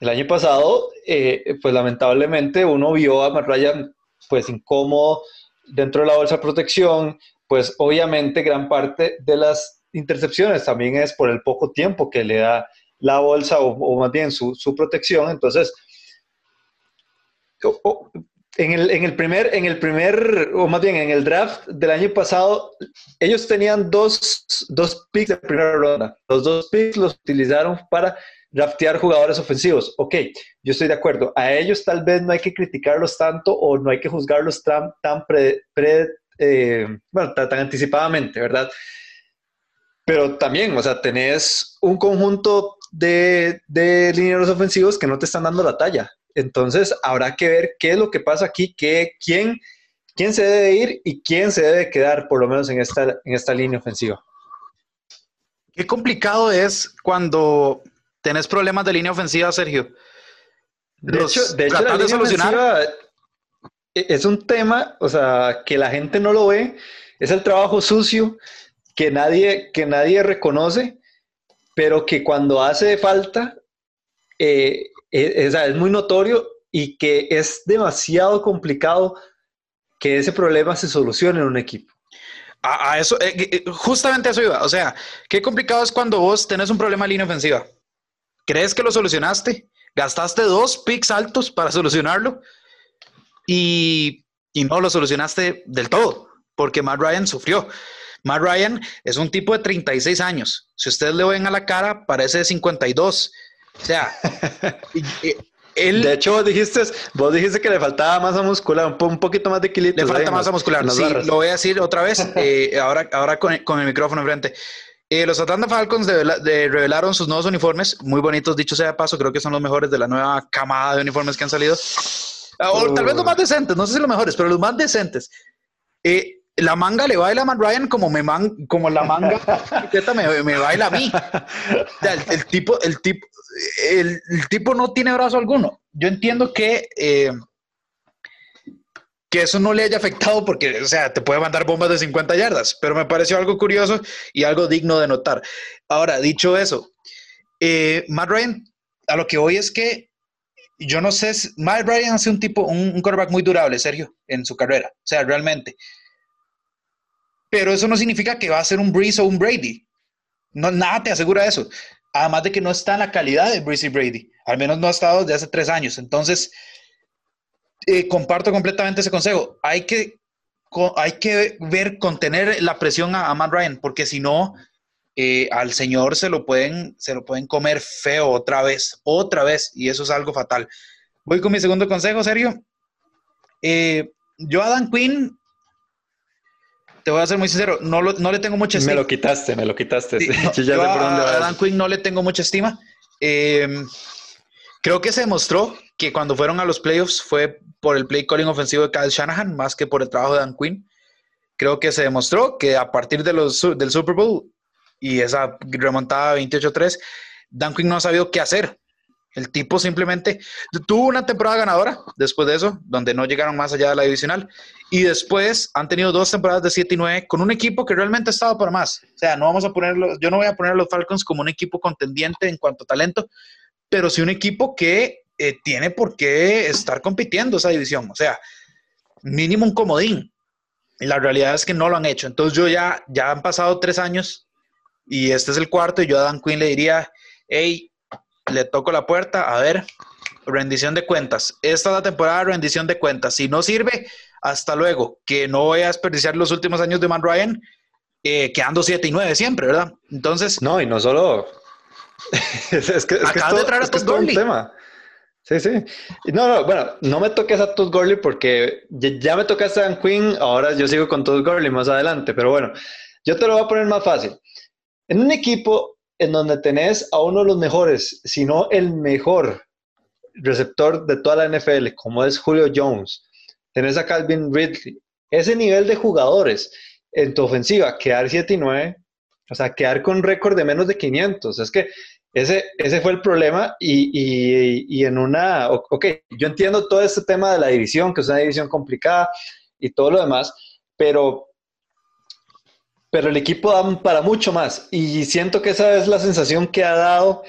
El año pasado, eh, pues lamentablemente uno vio a Matt Ryan pues incómodo dentro de la bolsa de protección, pues obviamente gran parte de las intercepciones también es por el poco tiempo que le da la bolsa o, más bien su, protección. Entonces, en, el, primer, en el primer, o más bien en el draft del año pasado, ellos tenían dos, dos picks de primera ronda. Los dos picks los utilizaron para draftear jugadores ofensivos. Ok, yo estoy de acuerdo. A ellos tal vez no hay que criticarlos tanto o no hay que juzgarlos tan, tan, pre, eh, tan, anticipadamente, ¿verdad? Pero también, o sea, tenés un conjunto de, de linieros ofensivos que no te están dando la talla. Entonces, habrá que ver qué es lo que pasa aquí, qué, quién, quién se debe ir y quién se debe quedar, por lo menos en esta, en esta línea ofensiva. Qué complicado es cuando tenés problemas de línea ofensiva, Sergio. De hecho, de hecho la línea ofensiva es un tema, o sea, que la gente no lo ve, es el trabajo sucio que nadie, que nadie reconoce, pero que cuando hace falta eh, es, es muy notorio y que es demasiado complicado que ese problema se solucione en un equipo. A, eso, eh, eh, justamente a eso iba. O sea, qué complicado es cuando vos tenés un problema de línea ofensiva. ¿Crees que lo solucionaste? Gastaste dos picks altos para solucionarlo y, no lo solucionaste del todo, porque Matt Ryan sufrió. Matt Ryan es un tipo de 36 años. Si ustedes le ven a la cara, parece de 52. O sea, [laughs] él, de hecho, vos dijiste, vos dijiste que le faltaba masa muscular, un, poquito más de equilibrio. Le falta masa muscular, sí, lo voy a decir otra vez, [laughs] eh, ahora, ahora con, con, el micrófono enfrente. Eh, los Atlanta Falcons de, revelaron sus nuevos uniformes, muy bonitos, dicho sea de paso, creo que son los mejores de la nueva camada de uniformes que han salido. Ah, o tal vez los más decentes, no sé si los mejores, pero los más decentes. Eh, la manga le baila a Matt Ryan como, me man, como la manga [laughs] me, me, baila a mí. el, tipo, el, tipo, el, tipo no tiene brazo alguno. Yo entiendo que eh, que eso no le haya afectado porque, o sea, te puede mandar bombas de 50 yardas, pero me pareció algo curioso y algo digno de notar. Ahora, dicho eso, eh, Matt Ryan, a lo que voy es que yo no sé, Matt Ryan hace un tipo, un, un quarterback muy durable, Sergio, en su carrera, o sea, realmente. Pero eso no significa que va a ser un Breeze o un Brady. No, nada te asegura eso. Además de que no está en la calidad de Breeze y Brady. Al menos no ha estado desde hace tres años. Entonces, eh, comparto completamente ese consejo. Hay que, hay que ver, contener la presión a, Matt Ryan, porque si no, eh, al señor se lo, pueden, se lo pueden comer feo otra vez, otra vez, y eso es algo fatal. Voy con mi segundo consejo, serio. Eh, yo a Dan Quinn, te voy a ser muy sincero, no, no le tengo mucha estima. Me lo quitaste, me lo quitaste. [laughs] yo a, Dan Quinn no le tengo mucha estima. creo que se demostró que cuando fueron a los playoffs fue por el play calling ofensivo de Kyle Shanahan más que por el trabajo de Dan Quinn. Creo que se demostró que a partir de los, del Super Bowl y esa remontada 28-3, Dan Quinn no ha sabido qué hacer. El tipo simplemente tuvo una temporada ganadora después de eso, donde no llegaron más allá de la divisional. Y después han tenido dos temporadas de 7 y 9 con un equipo que realmente ha estado para más. O sea, no vamos a ponerlo, yo no voy a poner a los Falcons como un equipo contendiente en cuanto a talento, pero sí un equipo que eh, tiene por qué estar compitiendo esa división. O sea, mínimo un comodín. La realidad es que no lo han hecho. Entonces yo ya, ya han pasado tres años y este es el cuarto y yo a Dan Quinn le diría, hey, le toco la puerta, a ver, rendición de cuentas. Esta es la temporada de rendición de cuentas. Si no sirve, hasta luego. Que no voy a desperdiciar los últimos años de Man Ryan eh, quedando 7 y 9 siempre, ¿verdad? Entonces... No, y no solo... [laughs] es que, es que es todo un tema. Sí, sí. No, no, bueno, no me toques a Todd Gurley porque ya me tocaste a Dan Quinn, ahora yo sigo con Todd Gurley más adelante, pero bueno, yo te lo voy a poner más fácil. En un equipo en donde tenés a uno de los mejores, si no el mejor receptor de toda la NFL, como es Julio Jones, tenés a Calvin Ridley, ese nivel de jugadores en tu ofensiva, quedar 7 y 9 O sea, quedar con récord de menos de 500. Es que ese, ese fue el problema y, en una, ok, yo entiendo todo este tema de la división, que es una división complicada y todo lo demás, pero, pero el equipo da para mucho más y siento que esa es la sensación que ha dado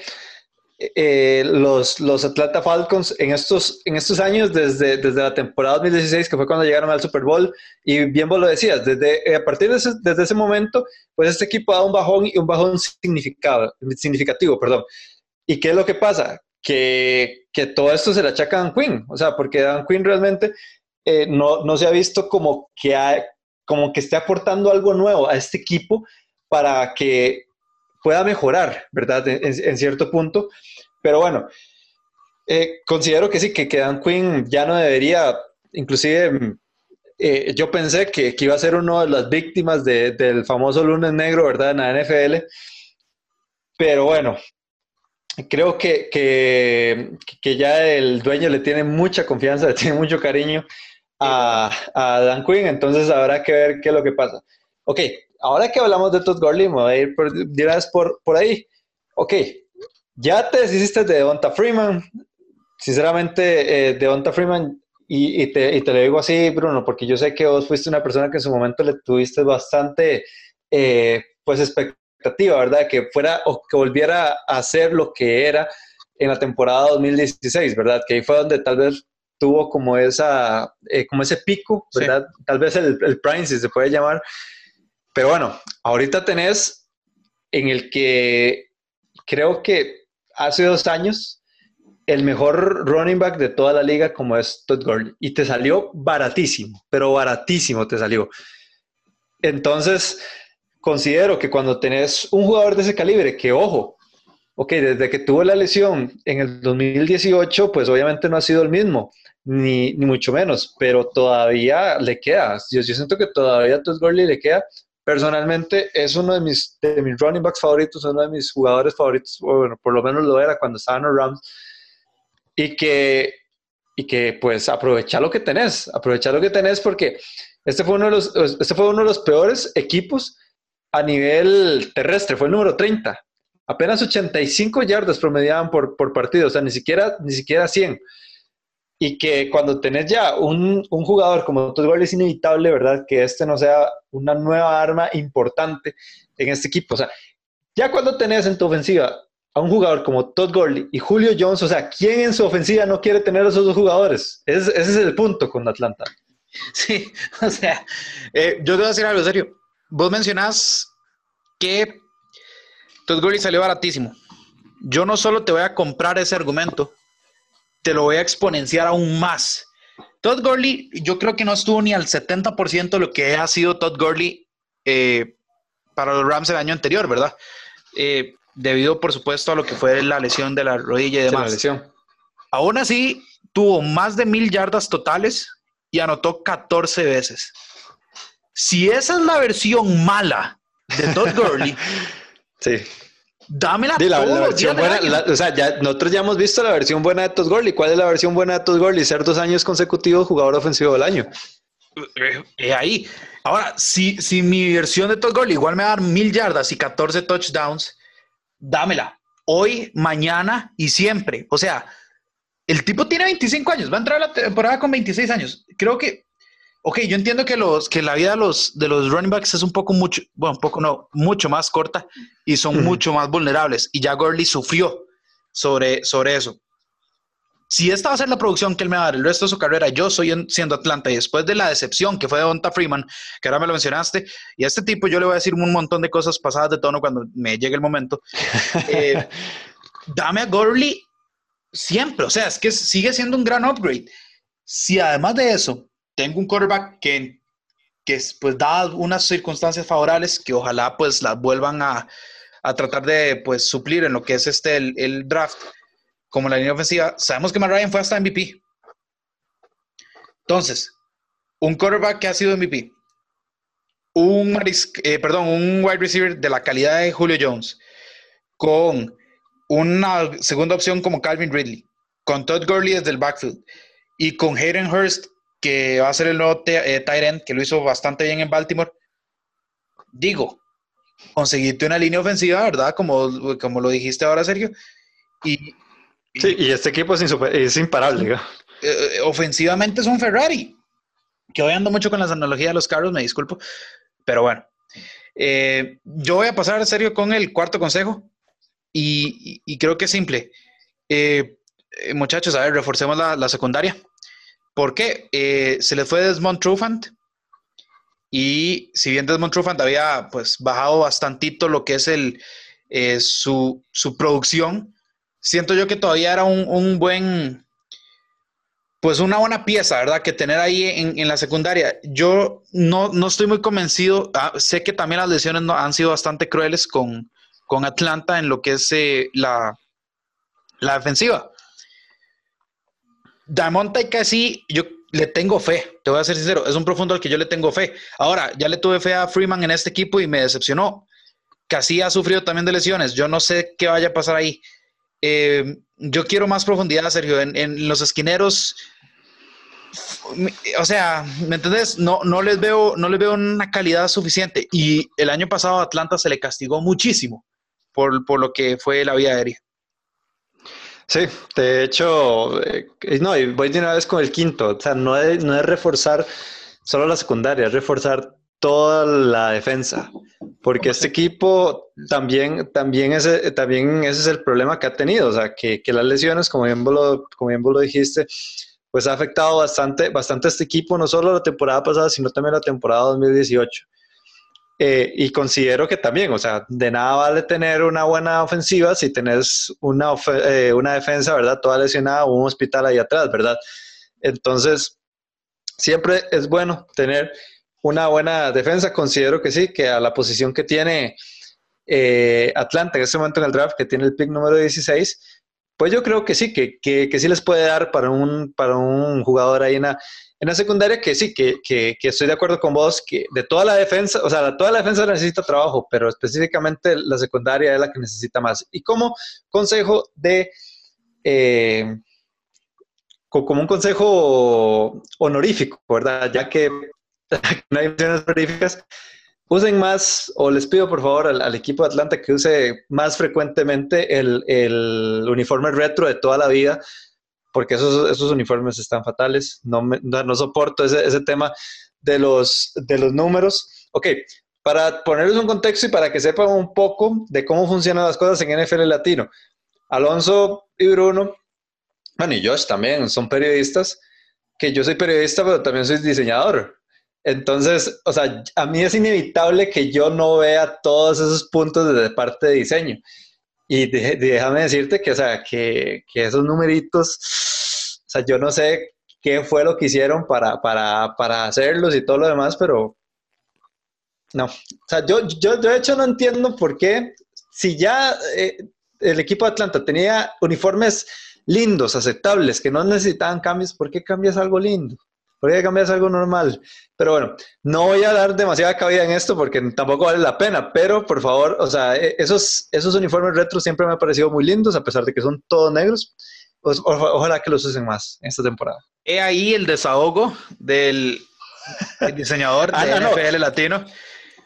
eh, los, los Atlanta Falcons en estos, en estos años, desde, desde la temporada 2016, que fue cuando llegaron al Super Bowl, y bien vos lo decías, desde, eh, a partir de ese, desde ese momento, pues este equipo da un bajón y un bajón significado, significativo. Perdón. ¿Y qué es lo que pasa? Que, que todo esto se le achaca a Dan Quinn, o sea, porque Dan Quinn realmente eh, no, no, se ha visto como que, como que esté aportando algo nuevo a este equipo para que pueda mejorar, ¿verdad? En, cierto punto. Pero bueno, eh, considero que sí, que, que, Dan Quinn ya no debería, inclusive eh, yo pensé que, iba a ser una de las víctimas del famoso lunes negro, ¿verdad? En la NFL. Pero bueno, creo que, que, ya el dueño le tiene mucha confianza, le tiene mucho cariño a, a Dan Quinn, entonces habrá que ver qué es lo que pasa. Ok, ahora que hablamos de Todd Gurley, me voy a ir por, por, por ahí. Ok, ya te deshiciste de Devonta Freeman. Sinceramente, eh, Devonta Freeman, y, y, te, y, te, lo digo así, Bruno, porque yo sé que vos fuiste una persona que en su momento le tuviste bastante, eh, pues, expectativa, ¿verdad? Que fuera o que volviera a hacer lo que era en la temporada 2016, ¿verdad? Que ahí fue donde tal vez tuvo como esa, eh, como ese pico, ¿verdad? Tal vez el, el prime, si se puede llamar, pero bueno, ahorita tenés en el que creo que hace dos años el mejor running back de toda la liga como es Todd Gurley y te salió baratísimo, pero baratísimo te salió. Entonces, considero que cuando tenés un jugador de ese calibre, que ojo, ok, desde que tuvo la lesión en el 2018, pues obviamente no ha sido el mismo, ni, mucho menos, pero todavía le queda. Yo, yo siento que todavía a Todd Gurley le queda personalmente es uno de mis, de mis running backs favoritos, uno de mis jugadores favoritos, bueno, por lo menos lo era cuando estaba en los Rams, y que, y que pues aprovechar lo que tenés, aprovechar lo que tenés porque este fue uno de los, este fue uno de los peores equipos a nivel terrestre, fue el número 30. Apenas 85 yardas promediaban por, por partido, o sea, ni siquiera, ni siquiera 100 y que cuando tenés ya un, un jugador como Todd es inevitable, ¿verdad? Que este no sea una nueva arma importante en este equipo. O sea, ya cuando tenés en tu ofensiva a un jugador como Todd Gurley y Julio Jones, o sea, ¿quién en su ofensiva no quiere tener a esos dos jugadores? Ese, ese es el punto con Atlanta. [laughs] Sí, o sea, eh, yo te voy a decir algo serio. Vos mencionás que Todd Gurley salió baratísimo. Yo no solo te voy a comprar ese argumento, te lo voy a exponenciar aún más. Todd Gurley, yo creo que no estuvo ni al 70% de lo que ha sido Todd Gurley eh, para los Rams el año anterior, ¿verdad? Eh, debido, por supuesto, a lo que fue la lesión de la rodilla y demás. la lesión. Aún así, tuvo más de mil yardas totales y anotó 14 veces. Si esa es la versión mala de Todd [laughs] Gurley, sí. Dámela la, versión buena, o sea, ya, nosotros ya hemos visto la versión buena de Todd Gurley. ¿Cuál es la versión buena de Todd Gurley? Ser dos años consecutivos jugador ofensivo del año. Eh, eh, ahí. Ahora, si, si mi versión de Todd Gurley igual me va a dar mil yardas y 14 touchdowns, dámela. Hoy, mañana y siempre. O sea, el tipo tiene 25 años, va a entrar a la temporada con 26 años. Creo que Ok, yo entiendo que, los, que la vida de los, de los running backs es un poco mucho, bueno, un poco no, mucho más corta y son mucho más vulnerables. Y ya Gurley sufrió sobre, sobre eso. Si esta va a ser la producción que él me va a dar el resto de su carrera, yo soy siendo Atlanta y después de la decepción que fue de Donta Freeman, que ahora me lo mencionaste, y a este tipo yo le voy a decir un montón de cosas pasadas de tono cuando me llegue el momento. [laughs] Eh, dame a Gurley siempre, o sea, es que sigue siendo un gran upgrade. Si además de eso tengo un quarterback que, que pues da unas circunstancias favorables que ojalá pues las vuelvan a, a tratar de pues suplir en lo que es este el, draft como la línea ofensiva. Sabemos que Matt fue hasta MVP. Entonces, un quarterback que ha sido MVP, un, eh, perdón, un wide receiver de la calidad de Julio Jones, con una segunda opción como Calvin Ridley, con Todd Gurley desde el backfield y con Hayden Hurst que va a ser el nuevo eh, Tyrant, que lo hizo bastante bien en Baltimore. Digo, conseguirte una línea ofensiva, ¿verdad? Como, como lo dijiste ahora, Sergio. Y, sí, y este equipo es, es imparable. Eh, ofensivamente es un Ferrari. Que hoy ando mucho con las analogías de los carros, me disculpo. Pero bueno, eh, yo voy a pasar, Sergio, con el cuarto consejo. Y, creo que es simple. Eh, muchachos, a ver, reforcemos la, la secundaria. ¿Por qué? se les fue Desmond Trufant y si bien Desmond Trufant había pues bajado bastantito lo que es el, eh, su, producción, siento yo que todavía era un, buen, pues una buena pieza, ¿verdad? Que tener ahí en, la secundaria. Yo no, estoy muy convencido, ah, sé que también las lesiones no, han sido bastante crueles con, Atlanta en lo que es eh, la, la defensiva. Damonta y casi, yo le tengo fe, te voy a ser sincero, es un profundo al que yo le tengo fe. Ahora, ya le tuve fe a Freeman en este equipo y me decepcionó. Casi ha sufrido también de lesiones. Yo no sé qué vaya a pasar ahí. Eh, yo quiero más profundidad, Sergio. En, los esquineros, o sea, ¿me entendés? No, no, les veo, no les veo una calidad suficiente. Y el año pasado a Atlanta se le castigó muchísimo por, por lo que fue la vía aérea. Sí, de hecho, eh, no, y voy de una vez con el quinto, o sea, no es, no es reforzar solo la secundaria, es reforzar toda la defensa, porque este equipo también, también, ese, también ese es el problema que ha tenido, o sea, que, que las lesiones, como bien, vos lo, como bien vos lo dijiste, pues ha afectado bastante, bastante a este equipo, no solo la temporada pasada, sino también la temporada 2018. Eh, y considero que también, o sea, de nada vale tener una buena ofensiva si tenés una, eh, una defensa, ¿verdad? Toda lesionada o un hospital ahí atrás, ¿verdad? Entonces, siempre es bueno tener una buena defensa. Considero que sí, que a la posición que tiene eh, Atlanta en este momento en el draft, que tiene el pick número 16, pues yo creo que sí, que, que, que sí les puede dar para un, para un jugador ahí en la, en la secundaria que sí, que, que, estoy de acuerdo con vos, que de toda la defensa, o sea, toda la defensa necesita trabajo, pero específicamente la secundaria es la que necesita más. Y como consejo de, eh, como un consejo honorífico, ¿verdad? Ya que [laughs] no hay opciones honoríficas, usen más, o les pido por favor al, equipo de Atlanta que use más frecuentemente el, el uniforme retro de toda la vida porque esos, esos uniformes están fatales. No, no, soporto ese, ese, tema de los, de los números. Ok, para ponerles un contexto y para que sepan un poco de cómo funcionan las cosas en NFL Latino. Alonso y Bruno, bueno, y Josh también son periodistas, que yo soy periodista, pero también soy diseñador. Entonces, o sea, a mí es inevitable que yo no vea todos esos puntos desde parte de diseño. Y déjame decirte que, o sea, que, que, esos numeritos, o sea, yo no sé qué fue lo que hicieron para, para, para hacerlos y todo lo demás, pero no. O sea, yo, yo, de hecho no entiendo por qué, si ya eh, el equipo de Atlanta tenía uniformes lindos, aceptables, que no necesitaban cambios, ¿por qué cambias algo lindo? Podría cambiar algo normal. Pero bueno, no voy a dar demasiada cabida en esto porque tampoco vale la pena, pero por favor, o sea, e, esos, esos uniformes retro siempre me han parecido muy lindos, a pesar de que son todos negros. Pues, ojalá que los usen más esta temporada. He ahí el desahogo del [laughs] diseñador ah, de NFL latino.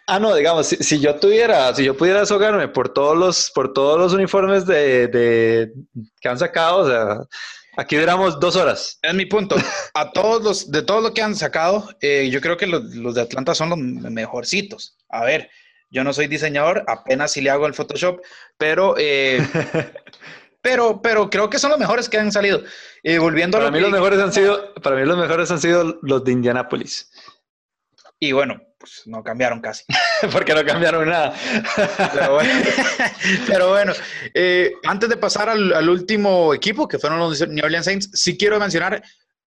Ah, no, digamos, si, yo tuviera, si yo pudiera desahogarme por todos los, por todos los uniformes de, de que han sacado, o sea, Aquí duramos dos horas. Es mi punto. [laughs] A todos los, de todo lo que han sacado, eh, yo creo que los, de Atlanta son los mejorcitos. A ver, yo no soy diseñador, apenas si le hago el Photoshop, pero, eh, [laughs] pero, pero creo que son los mejores que han salido. Volviendo para a mí los mejores han sido, para mí los mejores han sido los de Indianapolis. Y bueno, pues no cambiaron casi. [laughs] Porque no cambiaron nada. Pero bueno, [laughs] eh, antes de pasar al, último equipo, que fueron los New Orleans Saints, sí quiero mencionar,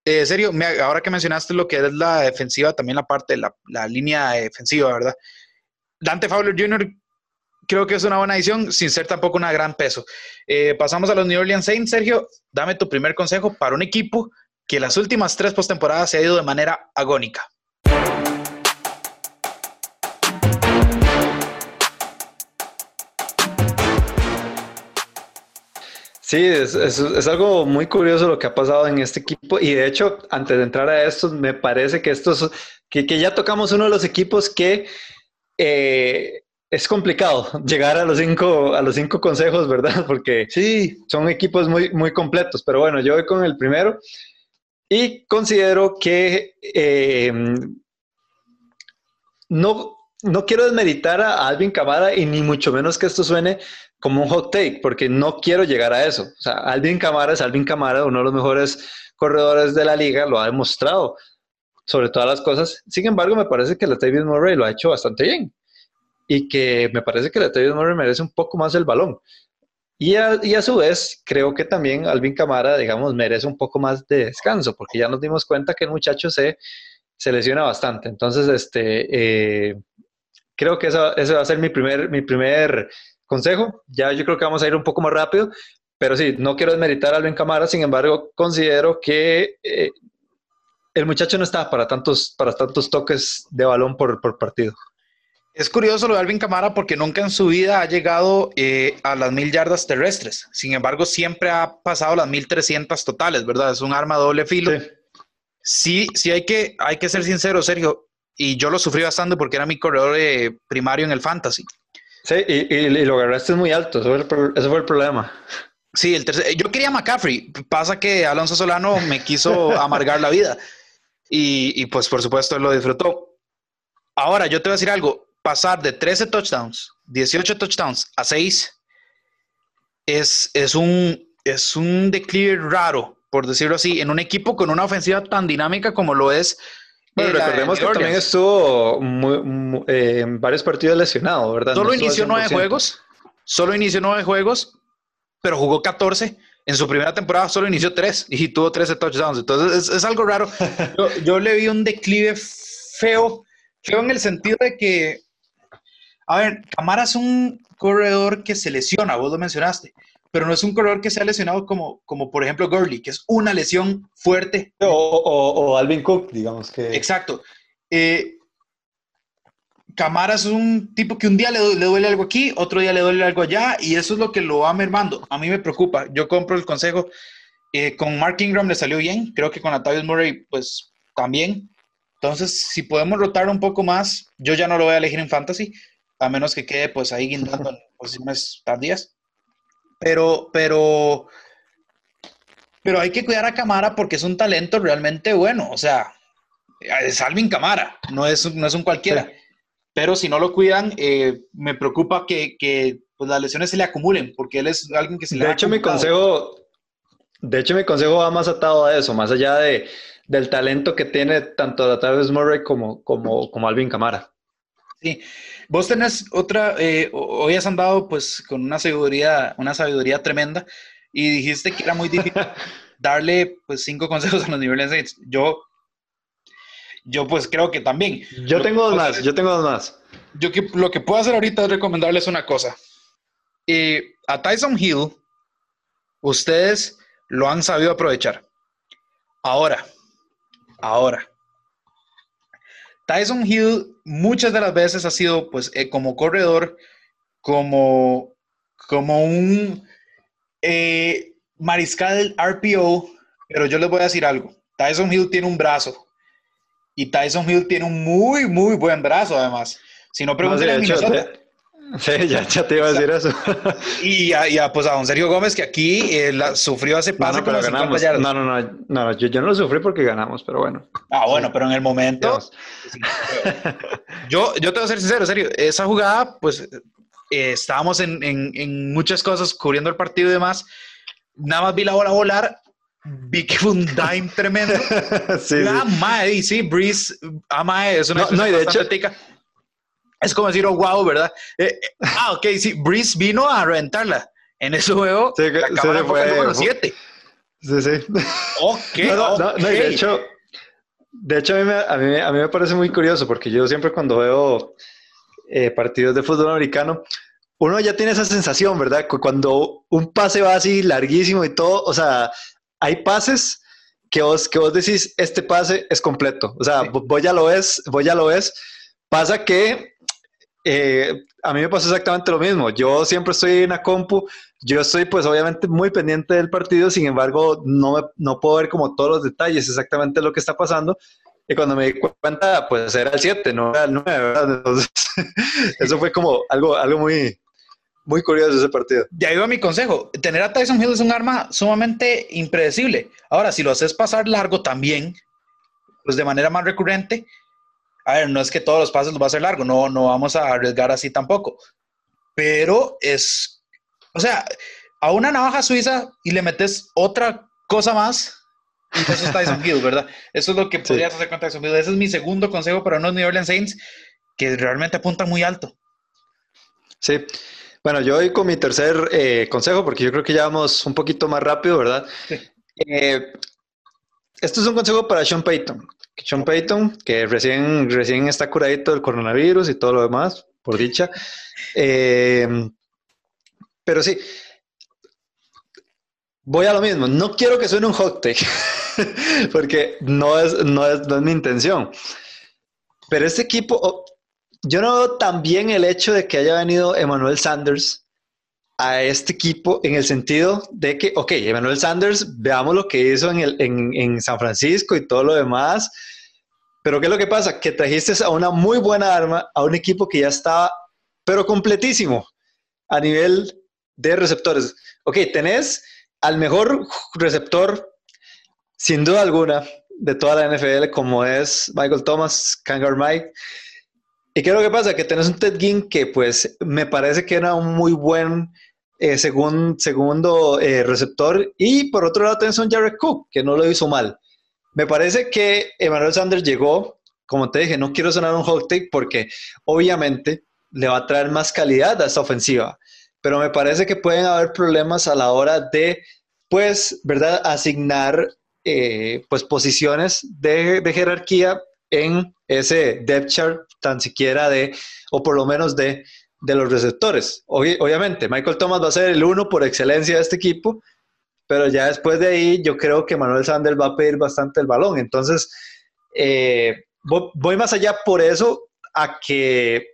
eh, serio, ahora que mencionaste lo que es la defensiva, también la parte de la, línea defensiva, ¿verdad? Dante Fowler Jr. creo que es una buena adición, sin ser tampoco una gran peso. Eh, pasamos a los New Orleans Saints. Sergio, dame tu primer consejo para un equipo que las últimas tres postemporadas se ha ido de manera agónica. Sí, es, algo muy curioso lo que ha pasado en este equipo y de hecho, antes de entrar a esto, me parece que estos, que, que ya tocamos uno de los equipos que, eh, es complicado llegar a los cinco, a los cinco consejos, ¿verdad? [laughs] Porque sí. son equipos muy, muy completos. Pero bueno, yo voy con el primero y considero que eh, no, no quiero desmeritar a Alvin Camara y ni mucho menos que esto suene como un hot take, porque no quiero llegar a eso. O sea, Alvin Camara es Alvin Camara, uno de los mejores corredores de la liga, lo ha demostrado sobre todas las cosas. Sin embargo, me parece que Latavius Murray lo ha hecho bastante bien y que me parece que Latavius Murray merece un poco más el balón. Y a, y a, su vez, creo que también Alvin Camara, digamos, merece un poco más de descanso, porque ya nos dimos cuenta que el muchacho se, se lesiona bastante. Entonces, este, eh, creo que eso, ese va a ser mi primer, mi primer consejo. Ya yo creo que vamos a ir un poco más rápido, pero sí, no quiero desmeritar a Alvin Camara, sin embargo, considero que eh, el muchacho no está para tantos, para tantos toques de balón por, por partido. Es curioso lo de Alvin Camara porque nunca en su vida ha llegado eh, a las mil yardas terrestres. Sin embargo, siempre ha pasado las mil trescientas totales, ¿verdad? Es un arma doble filo. Sí, sí, hay, que, hay que ser sincero, Sergio. Y yo lo sufrí bastante porque era mi corredor eh, primario en el fantasy. Sí, y, y, y, lo agarraste muy alto. Eso fue el, ese fue el problema. Sí, el tercer, yo quería McCaffrey. Pasa que Alonso Solano me quiso [laughs] amargar la vida. Y, y pues, por supuesto, él lo disfrutó. Ahora, yo te voy a decir algo pasar de 13 touchdowns, 18 touchdowns a 6 es, es, un, es un declive raro, por decirlo así, en un equipo con una ofensiva tan dinámica como lo es. Bueno, recordemos que también estuvo muy, muy, eh, en varios partidos lesionado, ¿verdad? Solo no inició nueve juegos, solo inició nueve juegos, pero jugó 14. En su primera temporada solo inició tres y tuvo 13 touchdowns. Entonces es, es algo raro. [laughs] Yo, yo, le vi un declive feo, feo en el sentido de que a ver, Camara es un corredor que se lesiona, vos lo mencionaste, pero no es un corredor que se ha lesionado como, como por ejemplo Gurley, que es una lesión fuerte. O, o, o Alvin Cook, digamos que. Exacto. Eh, Camara es un tipo que un día le, le, duele algo aquí, otro día le duele algo allá, y eso es lo que lo va mermando. A mí me preocupa. Yo compro el consejo. Eh, con Mark Ingram le salió bien, creo que con Atavius Murray, pues también. Entonces, si podemos rotar un poco más, yo ya no lo voy a elegir en fantasy, a menos que quede pues ahí guindando en [laughs] posiciones tardías. Pero, pero, pero hay que cuidar a Camara porque es un talento realmente bueno. O sea, es Alvin Camara, no es, no es un cualquiera. Sí. Pero si no lo cuidan, eh, me preocupa que, que pues, las lesiones se le acumulen, porque él es alguien que se le De hecho, mi consejo, de hecho, mi consejo va más atado a eso, más allá de, del talento que tiene tanto Travis Murray como, como, como Alvin Camara. Sí, vos tenés otra, eh, hoy has andado pues con una sabiduría, una sabiduría tremenda y dijiste que era muy difícil [laughs] darle pues cinco consejos a los niveles. Yo, yo pues creo que también. Yo tengo dos más, yo tengo dos más. Yo que, lo que puedo hacer ahorita es recomendarles una cosa. Eh, a Tyson Hill, ustedes lo han sabido aprovechar. Ahora, ahora, Tyson Hill muchas de las veces ha sido, pues, eh, como corredor, como, como un eh, mariscal RPO, pero yo les voy a decir algo. Tyson Hill tiene un brazo y Tyson Hill tiene un muy, muy buen brazo, además. Si no, pregúntenle a Minnesota. Sí, ya, ya, te iba a decir eso. [laughs] Y a, y a, pues a don Sergio Gómez, que aquí eh, la, sufrió hace pase no, no, pero ganamos. No, no, no, no yo, yo, no lo sufrí porque ganamos, pero bueno. Ah, bueno, sí. pero en el momento. [laughs] yo, yo te voy a ser sincero, serio. Esa jugada, pues eh, estábamos en, en, en, muchas cosas, cubriendo el partido y demás. Nada más vi la bola volar. Vi que fue un dime tremendo. [laughs] sí, la sí. Mae, sí, Breeze, Amae, es una no, no, y de hecho, tica es como decir, oh, wow, ¿verdad? Eh, eh, ah, ok, sí, Breeze vino a reventarla. En ese juego, sí, la cámara sí, fue número 7. Sí, sí. Ok, no, no, okay. no, de hecho, de hecho a, mí me, a, mí, a mí me parece muy curioso porque yo siempre cuando veo eh, partidos de fútbol americano, uno ya tiene esa sensación, ¿verdad? Cuando un pase va así larguísimo y todo, o sea, hay pases que vos, que vos decís, este pase es completo. O sea, sí. vos ya lo ves, vos ya lo ves. Pasa que eh, a mí me pasó exactamente lo mismo. Yo siempre estoy en la compu, yo estoy pues obviamente muy pendiente del partido, sin embargo no, me, no puedo ver como todos los detalles exactamente lo que está pasando, Y cuando me di cuenta, pues era el 7, no era el 9, ¿verdad? Entonces, [laughs] eso fue como algo, algo muy, muy curioso ese partido. Ya iba mi consejo. Tener a Tyson Hill es un arma sumamente impredecible. Ahora, si lo haces pasar largo también, pues de manera más recurrente, a ver, no es que todos los pases los va a hacer largo, no, no vamos a arriesgar así tampoco. Pero es, o sea, a una navaja suiza y le metes otra cosa más, y eso es Tyson Hill, ¿verdad? Eso es lo que podrías hacer con Tyson Hill. Ese es mi segundo consejo para unos New Orleans Saints que realmente apuntan muy alto. Sí. Bueno, yo voy con mi tercer eh, consejo porque yo creo que ya vamos un poquito más rápido, ¿verdad? Sí. Eh, esto es un consejo para Sean Payton. Sean Payton, que recién, recién está curadito del coronavirus y todo lo demás, por dicha. Eh, pero sí, voy a lo mismo. No quiero que suene un hot take, [laughs] porque no es, no, es, mi intención. Pero este equipo, yo no veo tan bien el hecho de que haya venido Emmanuel Sanders a este equipo en el sentido de que, ok, Emmanuel Sanders, veamos lo que hizo en, el, en, en, San Francisco y todo lo demás, pero ¿qué es lo que pasa? Que trajiste a una muy buena arma, a un equipo que ya estaba, pero completísimo a nivel de receptores. Ok, tenés al mejor receptor, sin duda alguna, de toda la NFL, como es Michael Thomas, Kangar Mike. ¿Y qué es lo que pasa? Que tenés un Ted Ginn que pues me parece que era un muy buen eh, segundo eh, receptor. Y por otro lado tenés un Jared Cook, que no lo hizo mal. Me parece que Emmanuel Sanders llegó, como te dije, no quiero sonar un hot take porque obviamente le va a traer más calidad a esta ofensiva pero me parece que pueden haber problemas a la hora de, pues, ¿verdad?, asignar, eh, pues, posiciones de, jerarquía en ese depth chart, tan siquiera de, o por lo menos de, de los receptores. obviamente, Michael Thomas va a ser el uno por excelencia de este equipo, pero ya después de ahí yo creo que Manuel Sanders va a pedir bastante el balón. Entonces, eh, voy más allá por eso a que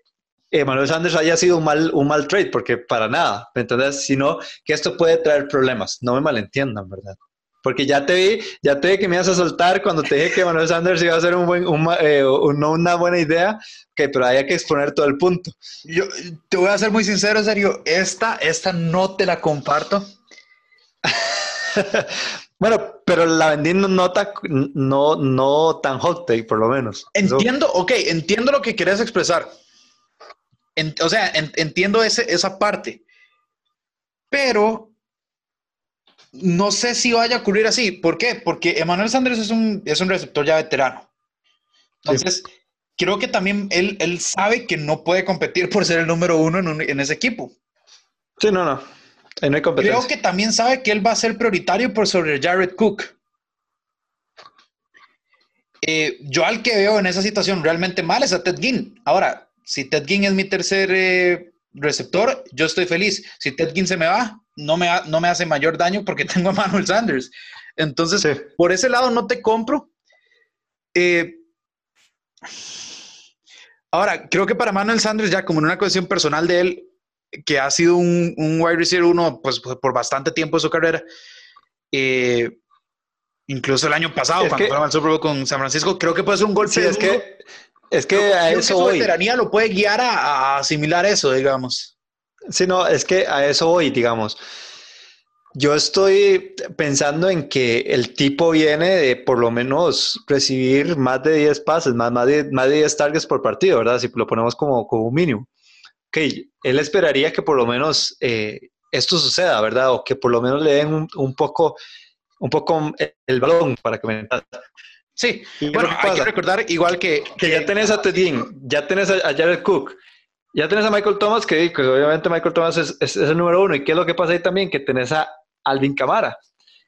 Emmanuel Sanders haya sido un mal, un mal trade, porque para nada, ¿me entiendes? Sino que esto puede traer problemas. No me malentiendan, ¿verdad? Porque ya te vi, ya te vi que me ibas a soltar cuando te dije que Emmanuel Sanders iba a ser un buen, eh, una buena idea, que pero hay que exponer todo el punto. Yo te voy a ser muy sincero, serio, esta, esta no te la comparto. [laughs] bueno, pero la vendí no, no, no tan hot take, por lo menos. Entiendo, ok, entiendo lo que quieres expresar o sea, entiendo ese, esa parte, pero no sé si vaya a ocurrir así. ¿Por qué? Porque Emanuel Sanders es un, es un receptor ya veterano. Entonces, creo que también él, él, sabe que no puede competir por ser el número uno en, en ese equipo. Sí, no, no. no hay competencia. Creo que también sabe que él va a ser prioritario por sobre Jared Cook. Eh, yo al que veo en esa situación realmente mal es a Ted Ginn. Ahora, si Ted Ginn es mi tercer eh, receptor, yo estoy feliz. Si Ted Ginn se me va, no me, no me hace mayor daño porque [laughs] tengo a Manuel Sanders. Entonces, por ese lado no te compro. Eh, ahora, creo que para Manuel Sanders, ya como en una cuestión personal de él, que ha sido un, un wide receiver uno pues, por bastante tiempo de su carrera, eh, incluso el año pasado, cuando fueron al Super Bowl con San Francisco, creo que puede ser un golpe. Sí, es que es que a eso voy. veteranía lo puede guiar a, asimilar eso, digamos. Sí, no, es que a eso voy, digamos. Yo estoy pensando en que el tipo viene de por lo menos recibir más de 10 pases, más, más, de, más de 10 targets por partido, ¿verdad? Si lo ponemos como, como un mínimo. Ok, él esperaría que por lo menos eh, esto suceda, ¿verdad? O que por lo menos le den un, un poco, un poco el balón para que me Sí, bueno, hay que recordar igual que... Que ya tenés a Tedin, ya tenés a, Jared Cook, ya tenés a Michael Thomas, que pues, obviamente Michael Thomas es, el número uno. ¿Y qué es lo que pasa ahí también? Que tenés a Alvin Camara.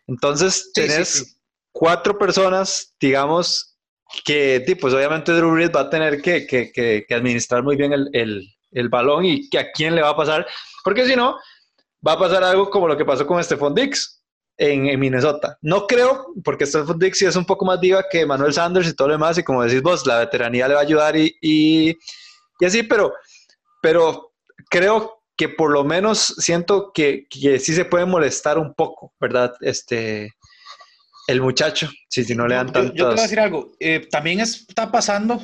Entonces, tenés cuatro personas, digamos, que, pues obviamente Drew Brees va a tener que, que, que, administrar muy bien el, el, el, balón y que a quién le va a pasar, porque si no, va a pasar algo como lo que pasó con Stephon Dix en, Minnesota. No creo, porque Stephon Dixie es un poco más diva que Manuel Sanders y todo lo demás, y como decís vos, la veteranía le va a ayudar y, y, así, pero, pero creo que por lo menos siento que, que, sí se puede molestar un poco, ¿verdad? Este, el muchacho, si, si no le dan tanto. Yo, te voy a decir algo, eh, también está pasando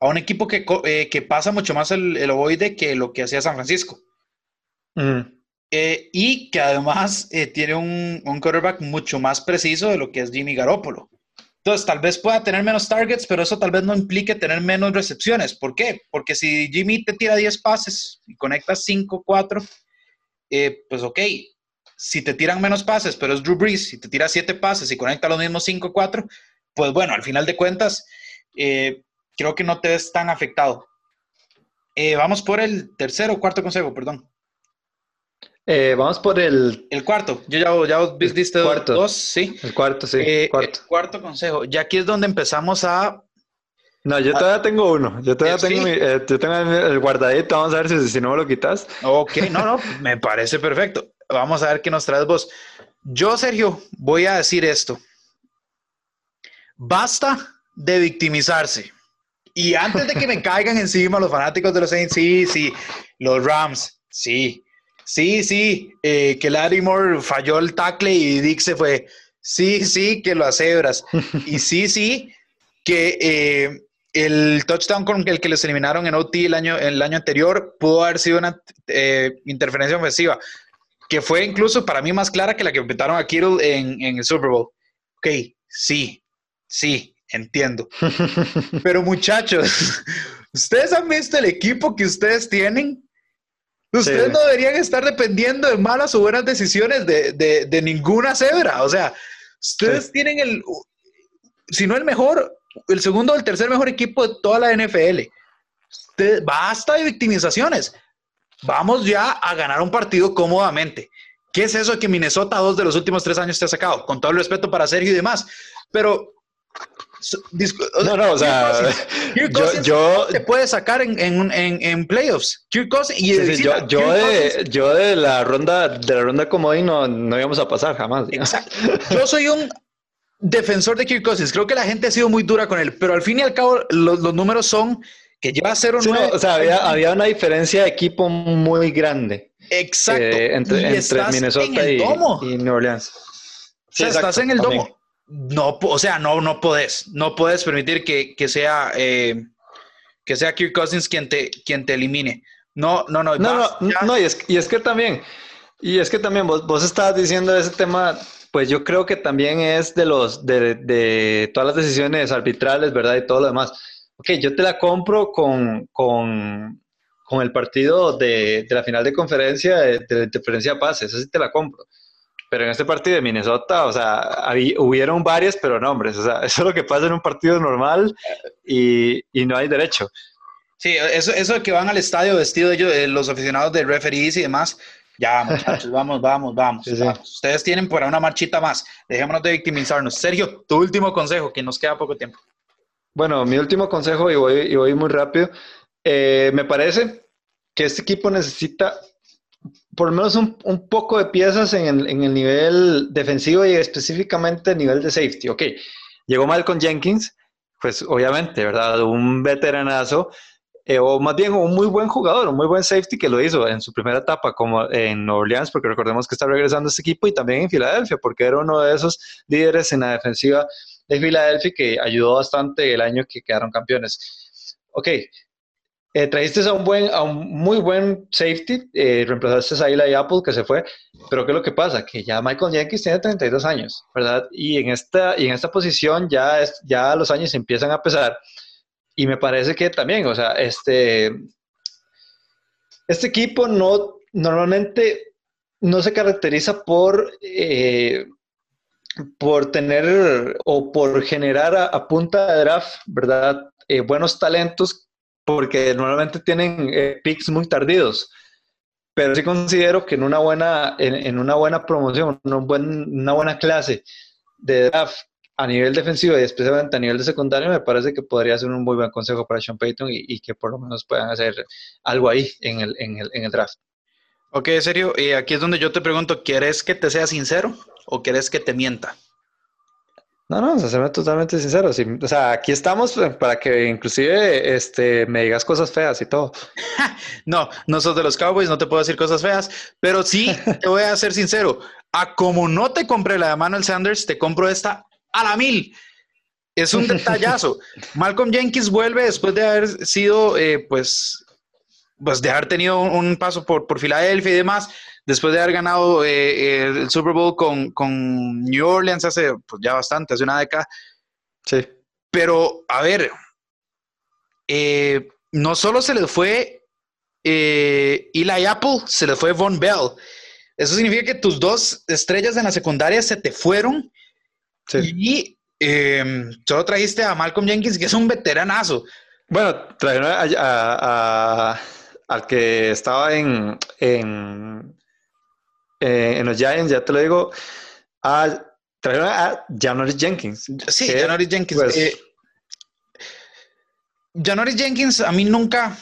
a un equipo que, eh, que pasa mucho más el, el, ovoide que lo que hacía San Francisco. Eh, y que además tiene un, un quarterback mucho más preciso de lo que es Jimmy Garoppolo. Entonces, tal vez pueda tener menos targets, pero eso tal vez no implique tener menos recepciones. ¿Por qué? Porque si Jimmy te tira 10 pases y conectas 5, 4, pues ok, si te tiran menos pases, pero es Drew Brees, si te tira siete pases y conecta los mismos 5-4, pues bueno, al final de cuentas, eh, creo que no te ves tan afectado. Eh, vamos por el tercero o cuarto consejo, perdón. Eh, vamos por el... El cuarto. Yo ya, ya viste cuarto. dos, sí. El cuarto, sí. cuarto. El cuarto consejo. Ya aquí es donde empezamos a... No, yo todavía tengo uno. Yo todavía tengo, yo tengo el guardadito. Vamos a ver si, si no me lo quitas. Ok, no, no, [laughs] me parece perfecto. Vamos a ver qué nos traes vos. Yo, Sergio, voy a decir esto. Basta de victimizarse. Y antes de que me [laughs] caigan encima los fanáticos de los Saints, sí, sí, los Rams, sí, sí, sí, eh, que Larimore falló el tackle y Dick se fue. Sí, sí, que lo cebras. [laughs] Y sí, sí, que eh, el touchdown con el que los eliminaron en OT el año, el año anterior pudo haber sido una eh, interferencia ofensiva que fue incluso para mí más clara que la que inventaron a Kittle en, el Super Bowl. Ok, sí, sí, entiendo. [laughs] Pero muchachos, [laughs] ¿ustedes han visto el equipo que ustedes tienen? Ustedes no deberían estar dependiendo de malas o buenas decisiones de, ninguna cebra. O sea, ustedes tienen el, si no el mejor, el segundo o el tercer mejor equipo de toda la NFL. basta de victimizaciones vamos ya a ganar un partido cómodamente. ¿Qué es eso de que Minnesota dos de los últimos tres años te ha sacado? Con todo el respeto para Sergio y demás. Pero... No, no, o sea, [laughs] yo, te puede sacar en, en, en, playoffs. Kirk Cousins, y yo, yo, de, yo, de, la ronda de la ronda comodín no, no íbamos a pasar jamás. Exacto. [laughs] Yo soy un defensor de Kirk Cousins. Creo que la gente ha sido muy dura con él, pero al fin y al cabo los, los números son que lleva 0-9. o sea, había, una diferencia de equipo muy grande. Exacto. Eh, entre, Minnesota y, y, New Orleans. o sea, estás en el domo. No, o sea, no, no puedes. No puedes permitir que, que sea eh, que sea Kirk Cousins quien te, quien te elimine. No, no, no. No, no, no, y es, y es que también, y es que también vos, vos estabas diciendo ese tema, pues yo creo que también es de los, de, de todas las decisiones arbitrales, ¿verdad? Y todo lo demás ok, yo te la compro con, con, con el partido de, de, la final de conferencia, de, de la interferencia pase, eso sí te la compro. Pero en este partido de Minnesota, o sea, hubieron varias, pero no, hombre, o sea, [laughs] eso es lo que pasa en un partido normal y, y no hay derecho. Sí, eso, eso de que van al estadio vestidos ellos, eh, los aficionados de referees y demás, ya, muchachos, [laughs] vamos, vamos, vamos, Ustedes tienen por una marchita más. Dejémonos de victimizarnos. Sergio, tu último consejo, que nos queda poco tiempo. Bueno, mi último consejo, y voy, y voy muy rápido, eh, me parece que este equipo necesita por lo menos un, un poco de piezas en el, en el, nivel defensivo y específicamente a nivel de safety. Ok, llegó Malcolm Jenkins, pues obviamente, ¿verdad? Un veteranazo, eh, o más bien un muy buen jugador, un muy buen safety que lo hizo en su primera etapa como en Orleans, porque recordemos que está regresando este equipo y también en Filadelfia, porque era uno de esos líderes en la defensiva de Filadelfia que ayudó bastante el año que quedaron campeones. Ok, eh, trajiste a un, buen, a un muy buen safety, eh, reemplazaste a Eli Apple que se fue, pero ¿qué es lo que pasa? Que ya Michael Jenkins tiene 32 años, ¿verdad? Y en esta, y en esta posición ya, es, ya los años empiezan a pesar. Y me parece que también, o sea, este, este equipo no, normalmente no se caracteriza por eh, por tener o por generar a, punta de draft, ¿verdad? Eh, buenos talentos, porque normalmente tienen eh, picks muy tardíos. Pero sí considero que en una buena, en, una buena promoción, una, una buena clase de draft a nivel defensivo y especialmente a nivel de secundario, me parece que podría ser un muy buen consejo para Sean Payton y, que por lo menos puedan hacer algo ahí en el, en el, en el draft. Ok, serio, y aquí es donde yo te pregunto, ¿quieres que te sea sincero? o querés que te mienta? No, no, serme totalmente sincero. o sea, aquí estamos para que inclusive este, me digas cosas feas y todo. [laughs] no, no sos de los Cowboys, no te puedo decir cosas feas, pero sí [laughs] te voy a ser sincero. a como no te compré la de Manuel Sanders, te compro esta a la mil. Es un detallazo. [laughs] Malcolm Jenkins vuelve después de haber sido, eh, pues, pues de haber tenido un, paso por, por Filadelfia y demás, después de haber ganado eh, el Super Bowl con, con, New Orleans hace pues, ya bastante, hace una década. Sí. Pero, a ver, eh, no solo se le fue eh, Eli Apple, se le fue Von Bell. Eso significa que tus dos estrellas en la secundaria se te fueron. Y eh, solo trajiste a Malcolm Jenkins, que es un veteranazo. Bueno, trajeron a, al que estaba en, en, eh, en, los Giants, ya te lo digo, a, trajeron a Janoris Jenkins. Sí, Janoris Jenkins. Pues, eh, Janoris Jenkins a mí nunca...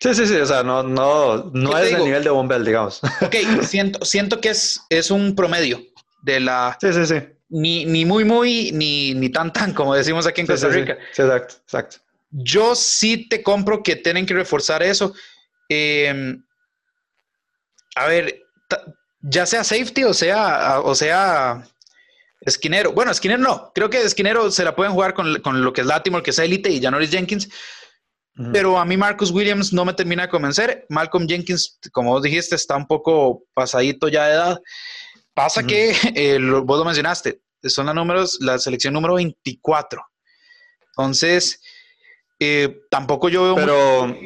Sí, sí, sí, o sea, no, no, no es el nivel de Bombell, digamos. Ok, [laughs] siento, siento que es, es un promedio de la... Sí, sí, sí ni, ni muy, muy, ni, ni tan, tan, como decimos aquí en Costa Rica. Sí, exacto, exacto. Yo sí te compro que tienen que reforzar eso. Em, a ver, ya sea safety o sea, o sea esquinero. Bueno, esquinero no. Creo que esquinero se la pueden jugar con, con lo que es Latimore, que es Elite y Janoris Jenkins. Pero a mí Marcus Williams no me termina de convencer. Malcolm Jenkins, como vos dijiste, está un poco pasadito ya de edad. Pasa que, eh, vos lo mencionaste, son los números, la selección número 24. Entonces, eh, tampoco yo veo pero,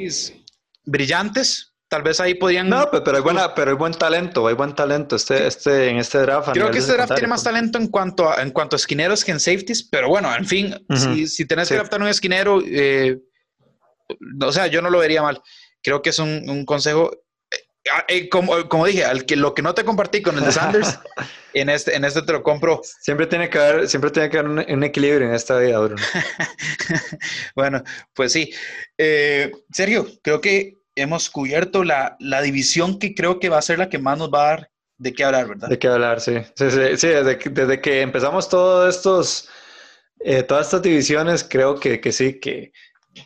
brillantes. Tal vez ahí podían. No, pero, hay, buena, pero hay buen talento, hay buen talento este, este, en este draft. Creo que este draft tiene más talento en cuanto, a, en cuanto a esquineros que en safeties, pero bueno, en fin, si, si, tenés que adaptar un esquinero, eh, o sea, yo no lo vería mal. Creo que es un, un consejo Ah, eh, como, como, dije, al que, lo que no te compartí con el de Sanders, [laughs] en este, en este te lo compro. Siempre tiene que haber, siempre tiene que haber un, equilibrio en esta vida, Bruno. [laughs] bueno, pues sí. Eh, Sergio, creo que hemos cubierto la, la, división que creo que va a ser la que más nos va a dar de qué hablar, ¿verdad? De qué hablar, sí. Sí, sí, sí desde, que, desde, que empezamos todos estos, eh, todas estas divisiones, creo que, que sí, que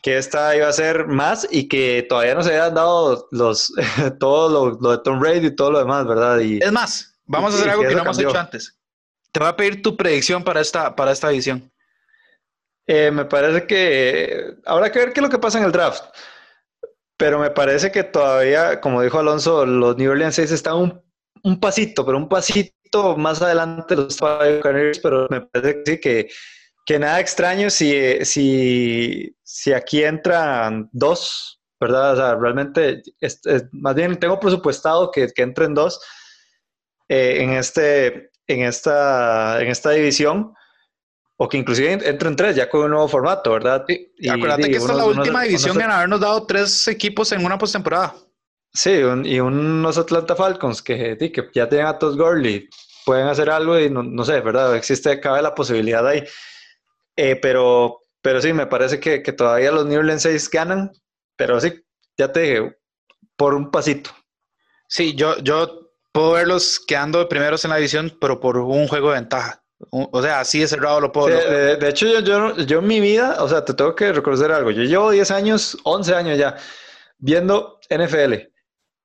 que esta iba a ser más y que todavía no se habían dado los [laughs] todo lo, de Tom Brady y todo lo demás, ¿verdad? Y, es más, vamos a hacer algo que, no hemos hecho antes. Te voy a pedir tu predicción para esta, para esta edición. Eh, me parece que habrá que ver qué es lo que pasa en el draft. Pero me parece que todavía, como dijo Alonso, los New Orleans 6 están un, un pasito, pero un pasito más adelante los Buccaneers, pero me parece que sí que que nada extraño si, si, si aquí entran dos, ¿verdad? O sea, realmente, más bien tengo presupuestado que, que entren dos eh, en, este, en, esta, en esta división, o que inclusive entren tres ya con un nuevo formato, ¿verdad? Y, acuérdate que esta es la última división en habernos dado tres equipos en una postemporada. Sí, y unos Atlanta Falcons que, que ya tienen a Todd Gurley, pueden hacer algo y no, no sé, ¿verdad? Existe, cabe la posibilidad ahí. Eh, pero, pero sí, me parece que, todavía los New Orleans 6 ganan, pero sí, ya te dije, por un pasito. Sí, yo, yo puedo verlos quedando primeros en la división, pero por un juego de ventaja. O sea, así de cerrado lo puedo. de, hecho, yo, yo, yo, en mi vida, o sea, te tengo que reconocer algo. Yo llevo 10 años, 11 años ya, viendo NFL.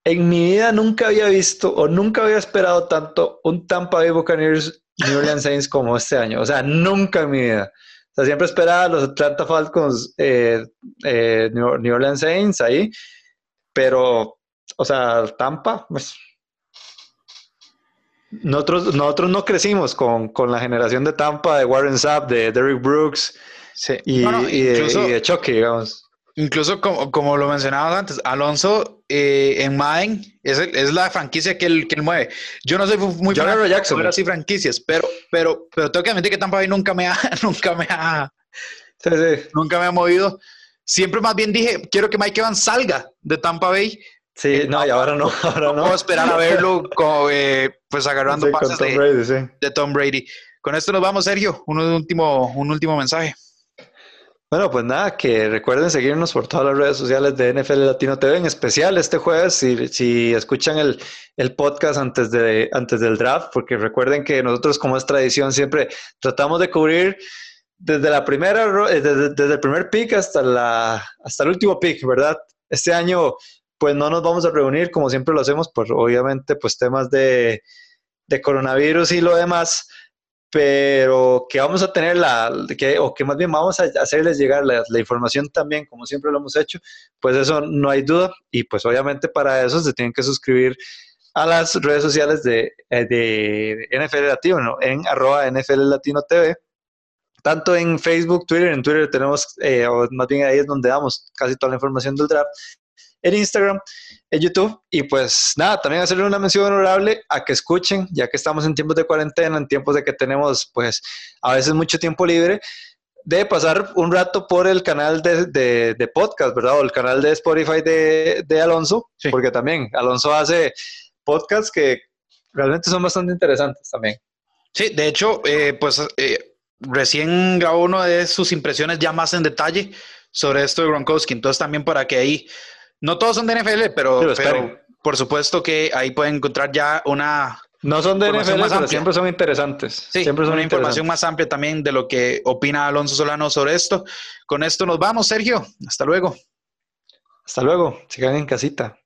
En mi vida nunca había visto o nunca había esperado tanto un Tampa Bay Buccaneers New Orleans Saints como este año. O sea, nunca en mi vida sea, siempre esperaba los Atlanta Falcons, eh, eh, New, Orleans Saints ahí, pero, o sea, Tampa, pues. Nosotros, nosotros no crecimos con, la generación de Tampa, de Warren Sapp, de Derrick Brooks y, de, Chucky, digamos. Incluso como, como lo mencionabas antes, Alonso eh, en Madden es, es, la franquicia que él, que él mueve. Yo no soy muy fan de así franquicias, pero, pero, pero tengo que admitir que Tampa Bay nunca me ha, [laughs] nunca me ha, nunca me ha movido. Siempre más bien dije, quiero que Mike Evans salga de Tampa Bay. Sí, no, y ahora no, [laughs] ahora no. Puedo esperar a verlo [laughs] como, eh, pues agarrando pases de, de Tom Brady. Con esto nos vamos, Sergio. Un último, un último mensaje. Bueno, pues nada, que recuerden seguirnos por todas las redes sociales de NFL Latino TV, en especial este jueves, si, si escuchan el, el, podcast antes, de, antes del draft, porque recuerden que nosotros, como es tradición, siempre tratamos de cubrir desde la primera, desde, desde el primer pick hasta, la, hasta el último pick, ¿verdad? Este año, pues no nos vamos a reunir como siempre lo hacemos, por obviamente, pues temas de de coronavirus y lo demás, pero que vamos a tener la, que, o que más bien vamos a hacerles llegar la, información también, como siempre lo hemos hecho, pues eso no hay duda, y pues obviamente para eso se tienen que suscribir a las redes sociales de, eh, de NFL Latino, en arroba NFL Latino TV, tanto en Facebook, Twitter, en Twitter tenemos, eh, o más bien ahí es donde damos casi toda la información del draft, en Instagram, en YouTube. Y pues nada, también hacerle una mención honorable a que escuchen, ya que estamos en tiempos de cuarentena, en tiempos de que tenemos pues a veces mucho tiempo libre, de pasar un rato por el canal de, de, podcast, ¿verdad? O el canal de Spotify de, de Alonso, porque también Alonso hace podcasts que realmente son bastante interesantes también. Sí, de hecho, eh, pues eh, recién grabó uno de sus impresiones ya más en detalle sobre esto de Gronkowski, entonces también para que ahí no todos son de NFL, pero, por supuesto que ahí pueden encontrar ya una... No son de NFL, pero siempre son interesantes. Sí, siempre son una información más amplia también de lo que opina Alonso Solano sobre esto. Con esto nos vamos, Sergio. Hasta luego. Hasta luego. Sigan en casita.